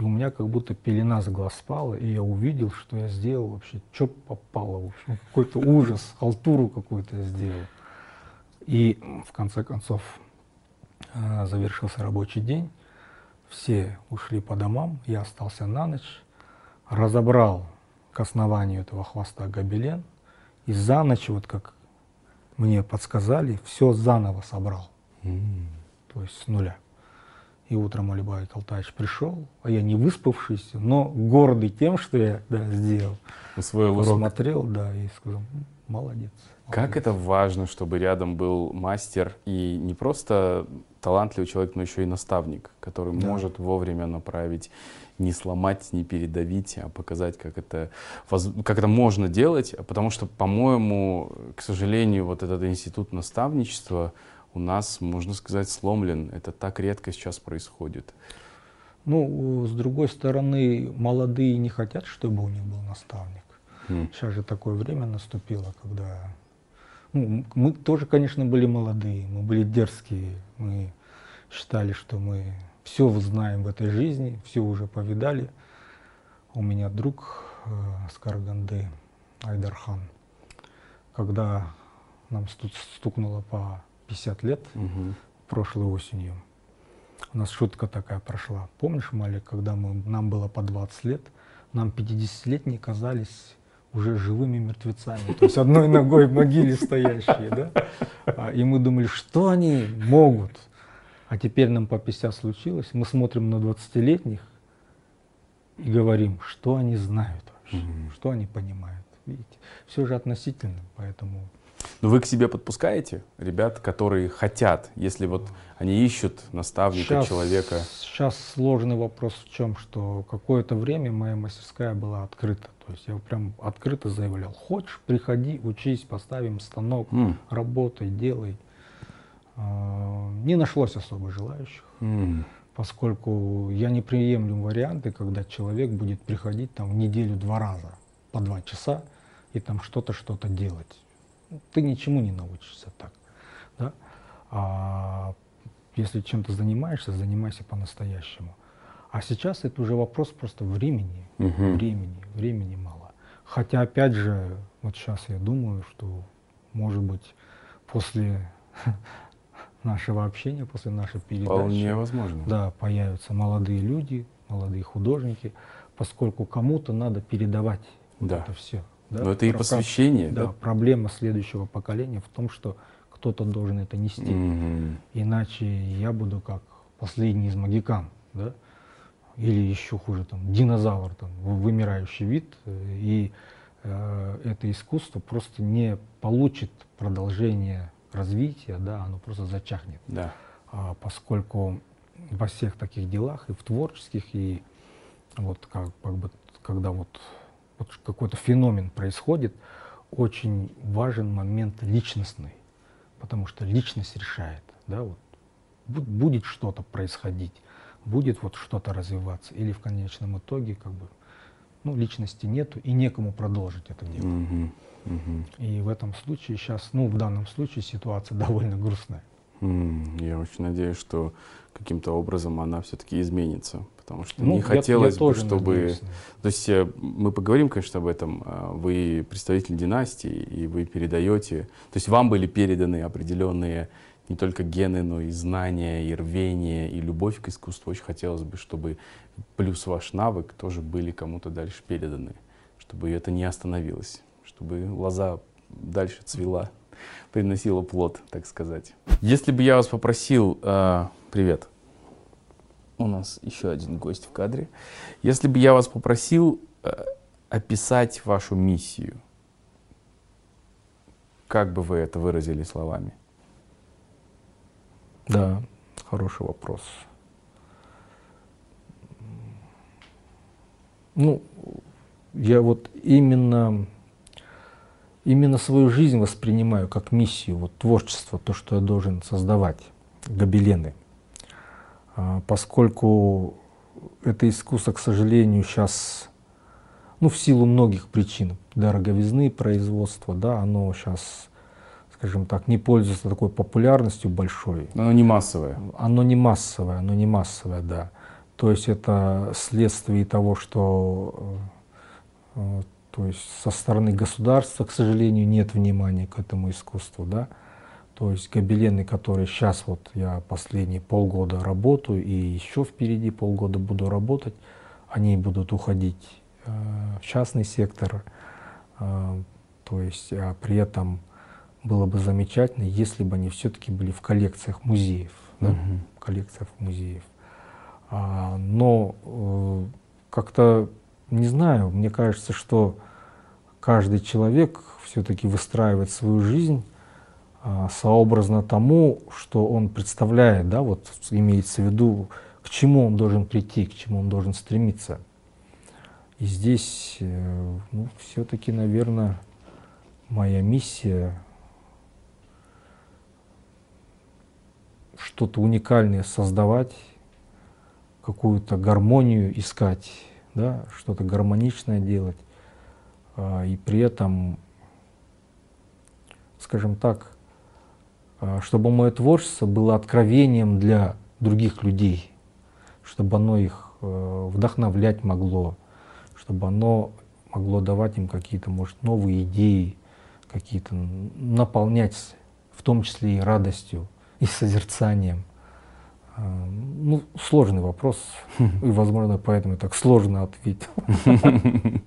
S2: И у меня как будто пелена с глаз спала, и я увидел, что я сделал вообще, что попало, в общем, какой-то ужас, халтуру какую-то я сделал. И в конце концов э, завершился рабочий день, все ушли по домам, я остался на ночь, разобрал к основанию этого хвоста гобелен, и за ночь, вот как мне подсказали, все заново собрал. Mm. То есть с нуля. И утром Алибай Калтаевич пришел, а я не выспавшийся, но гордый тем, что я да, сделал.
S1: Усвоил урок.
S2: Посмотрел, да, и сказал, молодец.
S1: Как это важно, чтобы рядом был мастер и не просто талантливый человек, но еще и наставник, который да. может вовремя направить, не сломать, не передавить, а показать, как это, как это можно делать. Потому что, по-моему, к сожалению, вот этот институт наставничества, у нас, можно сказать, сломлен. Это так редко сейчас происходит.
S2: Ну, с другой стороны, молодые не хотят, чтобы у них был наставник. Mm. Сейчас же такое время наступило, когда... Ну, мы тоже, конечно, были молодые, мы были дерзкие, мы считали, что мы все знаем в этой жизни, все уже повидали. У меня друг э, с Караганды, Айдархан, когда нам стукнуло по 50 лет угу. прошлой осенью. У нас шутка такая прошла. Помнишь, Малик, когда мы, нам было по 20 лет, нам 50-летние казались уже живыми мертвецами, то есть одной ногой в могиле стоящие, да? А, и мы думали, что они могут. А теперь нам по 50 случилось, мы смотрим на 20-летних и говорим, что они знают вообще, что они понимают. Видите, все же относительно, поэтому
S1: но вы к себе подпускаете ребят, которые хотят, если вот они ищут наставника, сейчас, человека?
S2: Сейчас сложный вопрос в чем, что какое-то время моя мастерская была открыта. То есть я прям открыто заявлял, хочешь, приходи, учись, поставим станок, mm. работай, делай. А, не нашлось особо желающих. Mm поскольку я не приемлю варианты, когда человек будет приходить там в неделю два раза по два часа и там что-то что-то делать ты ничему не научишься так. Да? А если чем-то занимаешься, занимайся по-настоящему. А сейчас это уже вопрос просто времени. Угу. Времени, времени мало. Хотя, опять же, вот сейчас я думаю, что, может быть, после нашего общения, после нашей передачи,
S1: Вполне возможно.
S2: Да, появятся молодые люди, молодые художники, поскольку кому-то надо передавать да. это все.
S1: Да? Но это и посвящение.
S2: Да, да, проблема следующего поколения в том, что кто-то должен это нести. Угу. Иначе я буду как последний из магикан, да? или еще хуже, там, динозавр, там, вымирающий вид, и э, это искусство просто не получит продолжение развития, да, оно просто зачахнет.
S1: Да.
S2: А, поскольку во всех таких делах, и в творческих, и вот как, как бы, когда вот, вот какой-то феномен происходит, очень важен момент личностный, потому что личность решает, да, вот будет что-то происходить, будет вот что-то развиваться, или в конечном итоге как бы ну, личности нету и некому продолжить это дело. Mm-hmm. Mm-hmm. И в этом случае сейчас, ну, в данном случае ситуация довольно грустная.
S1: Я очень надеюсь, что каким-то образом она все-таки изменится, потому что ну, не хотелось я, я бы, чтобы... Надеюсь. То есть э, мы поговорим, конечно, об этом. А, вы представитель династии, и вы передаете... То есть вам были переданы определенные не только гены, но и знания, и рвение, и любовь к искусству. Очень хотелось бы, чтобы плюс ваш навык тоже были кому-то дальше переданы, чтобы это не остановилось, чтобы лоза дальше цвела, приносила плод, так сказать. Если бы я вас попросил... Э, привет. У нас еще один гость в кадре. Если бы я вас попросил э, описать вашу миссию, как бы вы это выразили словами?
S2: Да, хороший вопрос. Ну, я вот именно, именно свою жизнь воспринимаю как миссию, вот творчество, то, что я должен создавать, гобелены. А, поскольку это искусство, к сожалению, сейчас, ну, в силу многих причин, дороговизны производства, да, оно сейчас скажем так, не пользуется такой популярностью большой.
S1: Оно не массовое.
S2: Оно не массовое, оно не массовое, да. То есть это следствие того, что э, то есть со стороны государства, к сожалению, нет внимания к этому искусству, да. То есть гобелены, которые сейчас вот я последние полгода работаю и еще впереди полгода буду работать, они будут уходить э, в частный сектор, э, то есть а при этом было бы замечательно, если бы они все-таки были в коллекциях музеев, да, угу. коллекциях музеев. А, но э, как-то не знаю, мне кажется, что каждый человек все-таки выстраивает свою жизнь а, сообразно тому, что он представляет, да, вот имеется в виду, к чему он должен прийти, к чему он должен стремиться. И здесь, э, ну, все-таки, наверное, моя миссия что-то уникальное создавать, какую-то гармонию искать, да, что-то гармоничное делать, а, и при этом, скажем так, а, чтобы мое творчество было откровением для других людей, чтобы оно их э, вдохновлять могло, чтобы оно могло давать им какие-то, может, новые идеи, какие-то наполнять, в том числе и радостью и созерцанием. А, ну, сложный вопрос, и, возможно, поэтому так сложно ответил.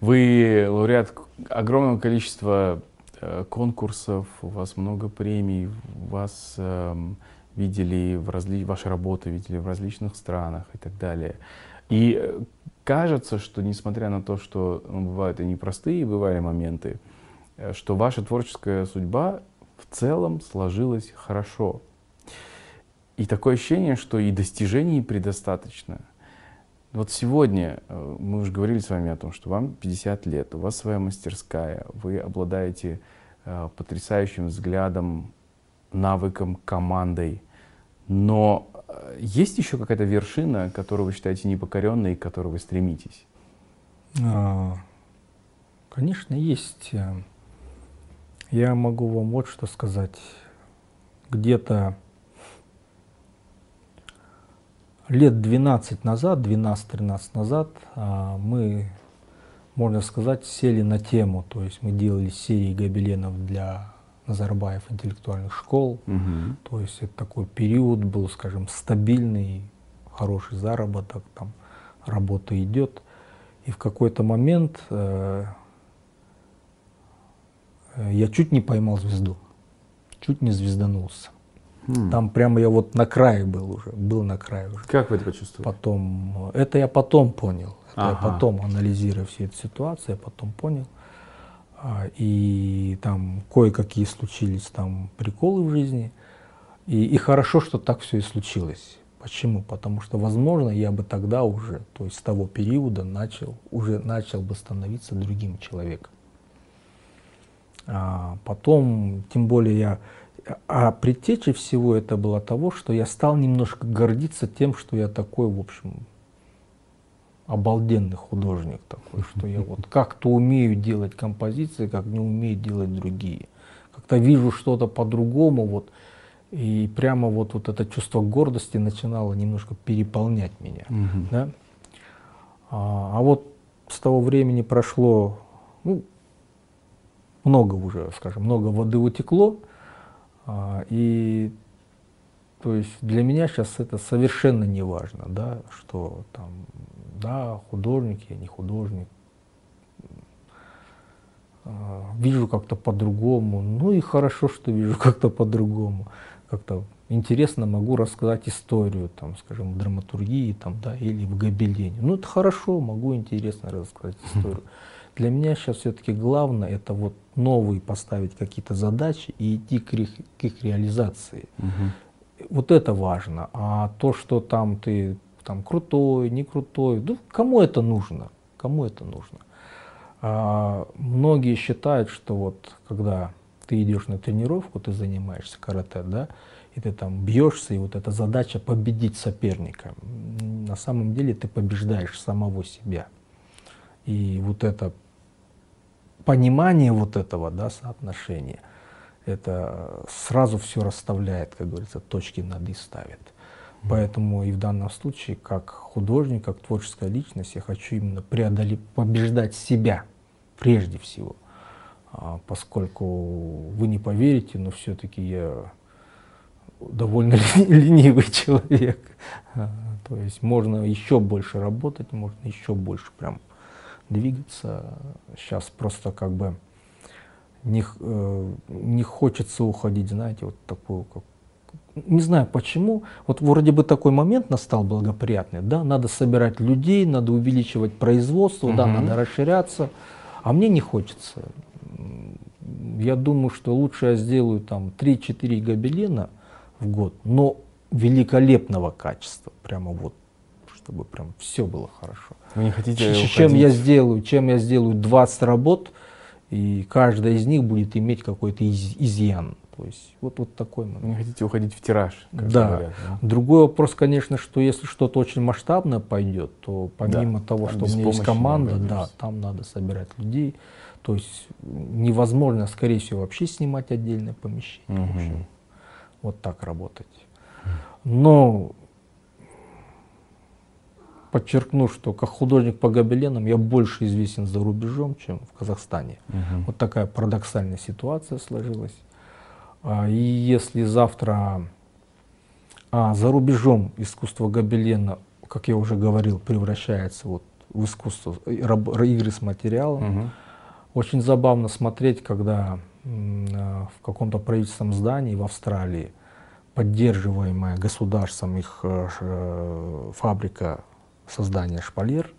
S1: Вы лауреат огромного количества э, конкурсов, у вас много премий, вас э, видели в разли... ваши работы видели в различных странах и так далее. И э, кажется, что несмотря на то, что ну, бывают и непростые, бывали моменты, э, что ваша творческая судьба в целом сложилось хорошо. И такое ощущение, что и достижений предостаточно. Вот сегодня э, мы уже говорили с вами о том, что вам 50 лет, у вас своя мастерская, вы обладаете э, потрясающим взглядом, навыком, командой. Но э, есть еще какая-то вершина, которую вы считаете непокоренной к которой вы стремитесь? А,
S2: конечно, есть. Я могу вам вот что сказать. Где-то лет 12 назад, 12-13 назад, а, мы, можно сказать, сели на тему. То есть мы делали серии гобеленов для Назарбаев интеллектуальных школ. Угу. То есть это такой период был, скажем, стабильный, хороший заработок, там работа идет. И в какой-то момент э, Э, я чуть не поймал звезду, чуть не звезданулся. Там прямо я вот на крае был уже, был на крае уже.
S1: Как вы это почувствовали?
S2: Потом, это я потом понял. Это ага. я потом, анализируя все эту ситуацию, я потом понял. А, и там кое-какие случились там приколы в жизни. И, и хорошо, что так все и случилось. Почему? Потому что, возможно, я бы тогда уже, то есть с того периода, начал, уже начал бы становиться другим человеком. А потом, тем более я... А предтечей всего это было того, что я стал немножко гордиться тем, что я такой, в общем, обалденный художник такой, что я вот как-то умею делать композиции, как не умею делать другие. Как-то вижу что-то по-другому, вот, и прямо вот, вот это чувство гордости начинало немножко переполнять меня. Угу. Да? А, а вот с того времени прошло ну, много уже, скажем, много воды утекло, и то есть для меня сейчас это совершенно не важно, да, что там, да, художник, я не художник, а, вижу как-то по-другому, ну и хорошо, что вижу как-то по-другому как-то интересно могу рассказать историю, там, скажем, в драматургии там, да, или в гобелене. Ну, это хорошо, могу интересно рассказать историю. Для меня сейчас все-таки главное это вот новые поставить какие-то задачи и идти к их, к их реализации. Угу. Вот это важно. А то, что там ты там крутой, не крутой, ну, кому это нужно? Кому это нужно? А, многие считают, что вот когда ты идешь на тренировку, ты занимаешься карате, да, и ты там бьешься, и вот эта задача победить соперника. На самом деле ты побеждаешь самого себя. И вот это понимание вот этого да, соотношения, это сразу все расставляет, как говорится, точки над «и» ставит. Поэтому и в данном случае, как художник, как творческая личность, я хочу именно преодолеть, побеждать себя прежде всего. А, поскольку вы не поверите, но все-таки я довольно ленивый человек. А, то есть можно еще больше работать, можно еще больше прям двигаться. Сейчас просто как бы не, э, не хочется уходить, знаете, вот такую, как, не знаю почему, вот вроде бы такой момент настал благоприятный, да, надо собирать людей, надо увеличивать производство, угу. да, надо расширяться, а мне не хочется я думаю, что лучше я сделаю там 3-4 гобелена в год, но великолепного качества, прямо вот, чтобы прям все было хорошо.
S1: Вы не хотите
S2: чем я сделаю, чем я сделаю 20 работ, и каждая из них будет иметь какой-то из изъян. То есть вот, вот такой момент.
S1: Не хотите уходить в тираж,
S2: как да. говорят. Да? Другой вопрос, конечно, что если что-то очень масштабное пойдет, то помимо да, того, что у меня есть команда, да, там надо собирать людей. То есть невозможно, скорее всего, вообще снимать отдельное помещение. Угу. Вот так работать. Но подчеркну, что как художник по гобеленам я больше известен за рубежом, чем в Казахстане. Угу. Вот такая парадоксальная ситуация сложилась. А, и если завтра а, за рубежом искусство гобелена, как я уже говорил, превращается вот в искусство игры с материалом, угу. Очень забавно смотреть, когда э, в каком-то правительственном здании в Австралии, поддерживаемая государством их э, э, фабрика создания шпалер,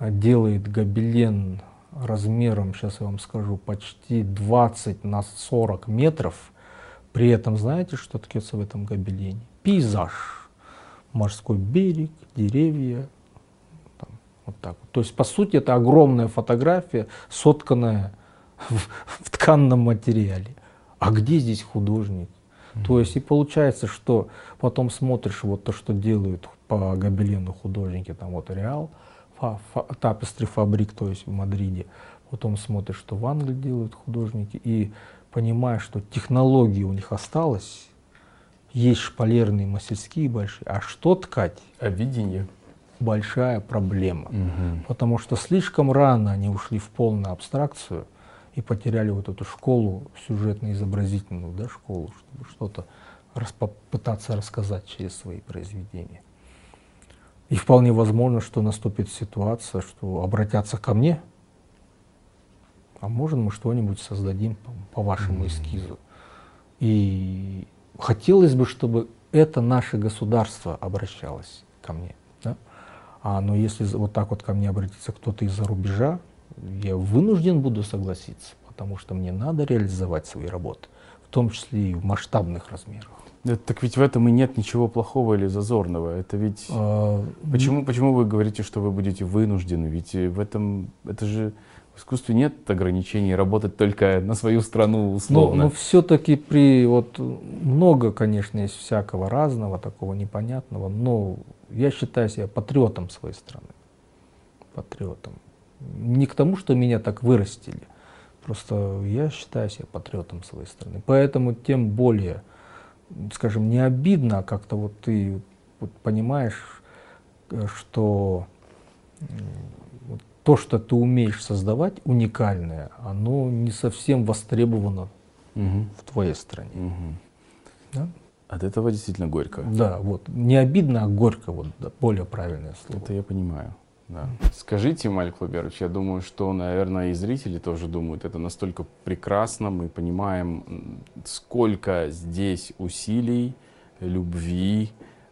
S2: делает гобелен размером, сейчас я вам скажу, почти 20 на 40 метров. При этом, знаете, что ткется в этом гобелене? Пейзаж. Морской берег, деревья, вот так. То есть, по сути, это огромная фотография, сотканная в, в тканном материале. А где здесь художник? Mm-hmm. То есть, и получается, что потом смотришь вот то, что делают по гобелену художники, там вот Реал, Тапестри Фабрик, то есть в Мадриде. Потом смотришь, что в Англии делают художники, и понимаешь, что технологии у них осталось, есть шпалерные мастерские большие, а что ткать?
S1: А видение?
S2: большая проблема. Угу. Потому что слишком рано они ушли в полную абстракцию и потеряли вот эту школу, сюжетно-изобразительную да, школу, чтобы что-то рас, попытаться рассказать через свои произведения. И вполне возможно, что наступит ситуация, что обратятся ко мне, а может мы что-нибудь создадим по, по вашему эскизу. И хотелось бы, чтобы это наше государство обращалось ко мне. Да? А, но если вот так вот ко мне обратится кто-то из-за рубежа, я вынужден буду согласиться, потому что мне надо реализовать свои работы, в том числе и в масштабных размерах.
S1: Так ведь в этом и нет ничего плохого или зазорного. Это ведь... А, почему, почему вы говорите, что вы будете вынуждены? Ведь в этом... Это же... В искусстве нет ограничений работать только на свою страну условно.
S2: Но, но все-таки при... Вот много, конечно, есть всякого разного, такого непонятного, но я считаю себя патриотом своей страны. Патриотом. Не к тому, что меня так вырастили. Просто я считаю себя патриотом своей страны. Поэтому тем более скажем, не обидно, а как-то вот ты вот понимаешь, э, что то, что ты умеешь создавать, уникальное, оно не совсем востребовано угу. в твоей стране. Угу.
S1: Да? От этого действительно горько.
S2: Да, вот. Не обидно, а горько, вот да, более правильное слово.
S1: Это я понимаю. Да. Скажите, Мальк Луберович, я думаю, что, наверное, и зрители тоже думают, это настолько прекрасно, мы понимаем, сколько здесь усилий, любви,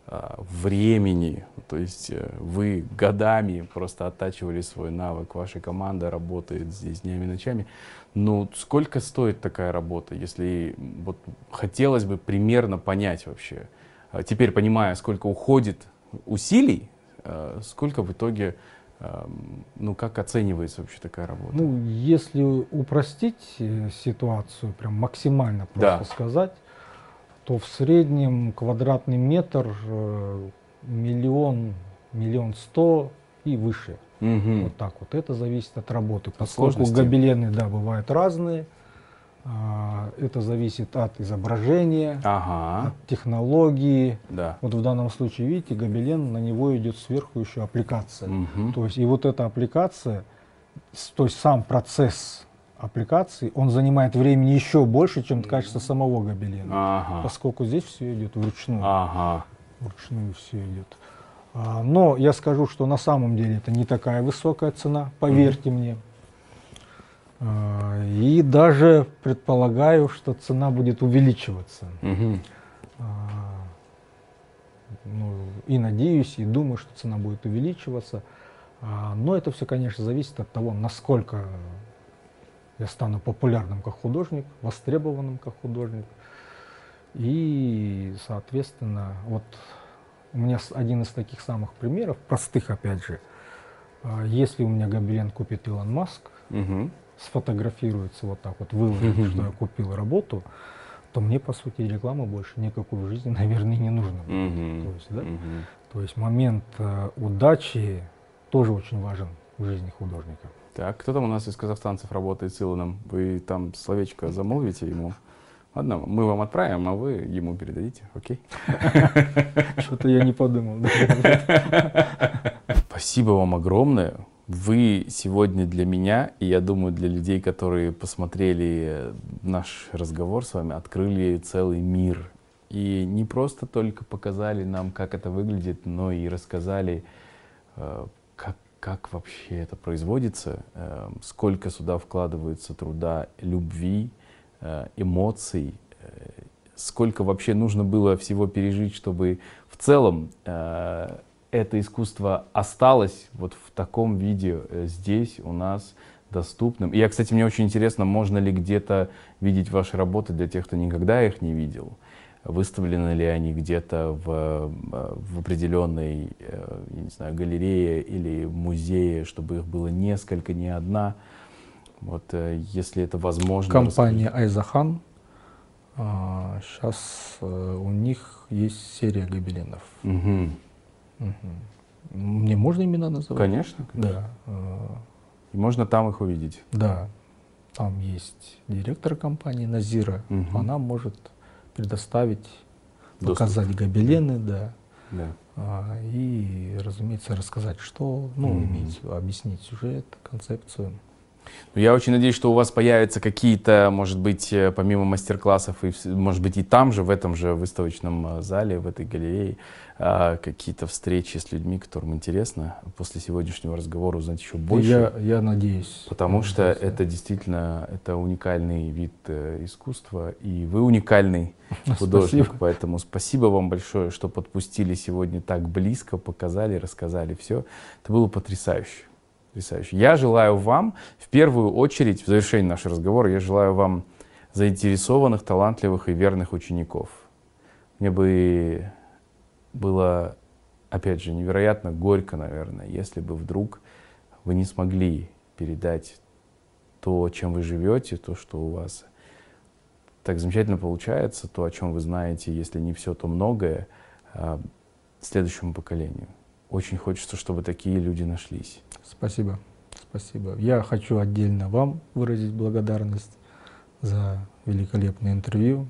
S1: а, времени. То есть э, вы годами просто оттачивали свой навык, ваша команда работает здесь днями и ночами. Но сколько стоит такая работа, если вот хотелось бы примерно понять вообще, а теперь понимая, сколько уходит усилий, сколько в итоге, эм, ну как оценивается вообще такая работа?
S2: Ну, если упростить э, ситуацию, прям максимально просто да. сказать, то в среднем квадратный метр э, миллион, миллион сто и выше. Угу. Вот так вот. Это зависит от работы. Поскольку гобелены, да, бывают разные. А, это зависит от изображения, ага. от технологии. Да. Вот в данном случае, видите, гобелен, на него идет сверху еще аппликация. Угу. То есть и вот эта аппликация, то есть сам процесс аппликации, он занимает времени еще больше, чем качество самого гобелена. Ага. Поскольку здесь все идет вручную. Ага. Вручную все идет. А, но я скажу, что на самом деле это не такая высокая цена, поверьте угу. мне. А, и даже предполагаю, что цена будет увеличиваться. Угу. Ну, и надеюсь, и думаю, что цена будет увеличиваться. А, но это все, конечно, зависит от того, насколько я стану популярным как художник, востребованным как художник. И, соответственно, вот у меня один из таких самых примеров, простых опять же, если у меня гобелен купит Илон Маск, угу сфотографируется вот так вот, выложит, что я купил работу, то мне, по сути, рекламы больше никакой в жизни, наверное, не нужно. То, есть, да? то есть момент э, удачи тоже очень важен в жизни художника.
S1: Так, кто там у нас из казахстанцев работает с Илоном? Вы там словечко замолвите ему? Ладно, мы вам отправим, а вы ему передадите, окей?
S2: Что-то я не подумал.
S1: Спасибо вам огромное вы сегодня для меня, и я думаю, для людей, которые посмотрели наш разговор с вами, открыли целый мир. И не просто только показали нам, как это выглядит, но и рассказали, э, как, как вообще это производится, э, сколько сюда вкладывается труда, любви, э, эмоций, сколько вообще нужно было всего пережить, чтобы в целом это искусство осталось вот в таком виде э, здесь у нас доступным. И я, кстати, мне очень интересно, можно ли где-то видеть ваши работы для тех, кто никогда их не видел. Выставлены ли они где-то в, э, в определенной, э, я не знаю, галерее или музее, чтобы их было несколько, не одна. Вот, если это возможно.
S2: Компания Айзахан. Сейчас у них есть серия гобеленов. Угу. Угу. Мне можно имена называть?
S1: Конечно. конечно. Да. И можно там их увидеть.
S2: Да. Там есть директор компании Назира. Угу. Она может предоставить, Доступ. показать гобелены, да. да. А, и, разумеется, рассказать, что, ну, угу. иметь, объяснить сюжет, концепцию.
S1: Ну, я очень надеюсь, что у вас появятся какие-то, может быть, э, помимо мастер-классов, и, может быть, и там же, в этом же выставочном э, зале, в этой галерее, а, какие-то встречи с людьми, которым интересно после сегодняшнего разговора узнать еще больше.
S2: Я, я надеюсь.
S1: Потому что это действительно это уникальный вид э, искусства, и вы уникальный художник. Спасибо. Поэтому спасибо вам большое, что подпустили сегодня так близко, показали, рассказали все. Это было потрясающе. Потрясающе. Я желаю вам, в первую очередь, в завершении нашего разговора, я желаю вам заинтересованных, талантливых и верных учеников. Мне бы было, опять же, невероятно горько, наверное, если бы вдруг вы не смогли передать то, чем вы живете, то, что у вас так замечательно получается, то, о чем вы знаете, если не все, то многое, а, следующему поколению. Очень хочется, чтобы такие люди нашлись.
S2: Спасибо. Спасибо. Я хочу отдельно вам выразить благодарность за великолепное интервью.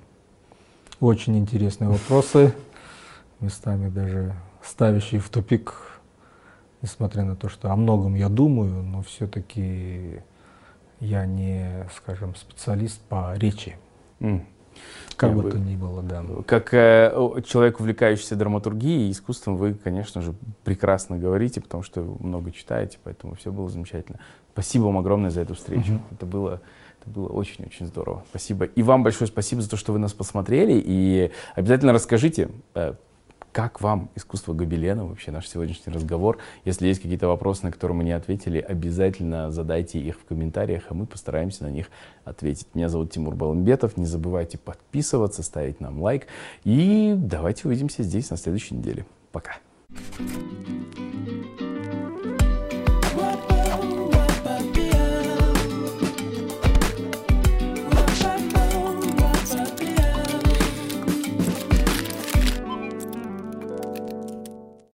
S2: Очень интересные вопросы, местами даже ставящие в тупик, несмотря на то, что о многом я думаю, но все-таки я не, скажем, специалист по речи. Mm. Как бы то ни было, да.
S1: Как э, человек, увлекающийся драматургией и искусством, вы, конечно же, прекрасно говорите, потому что много читаете, поэтому все было замечательно. Спасибо вам огромное за эту встречу. Uh-huh. Это было это было очень-очень здорово. Спасибо. И вам большое спасибо за то, что вы нас посмотрели. И обязательно расскажите, э, как вам искусство Гобелена, вообще наш сегодняшний разговор? Если есть какие-то вопросы, на которые мы не ответили, обязательно задайте их в комментариях, а мы постараемся на них ответить. Меня зовут Тимур Баламбетов. Не забывайте подписываться, ставить нам лайк. И давайте увидимся здесь на следующей неделе. Пока. thank you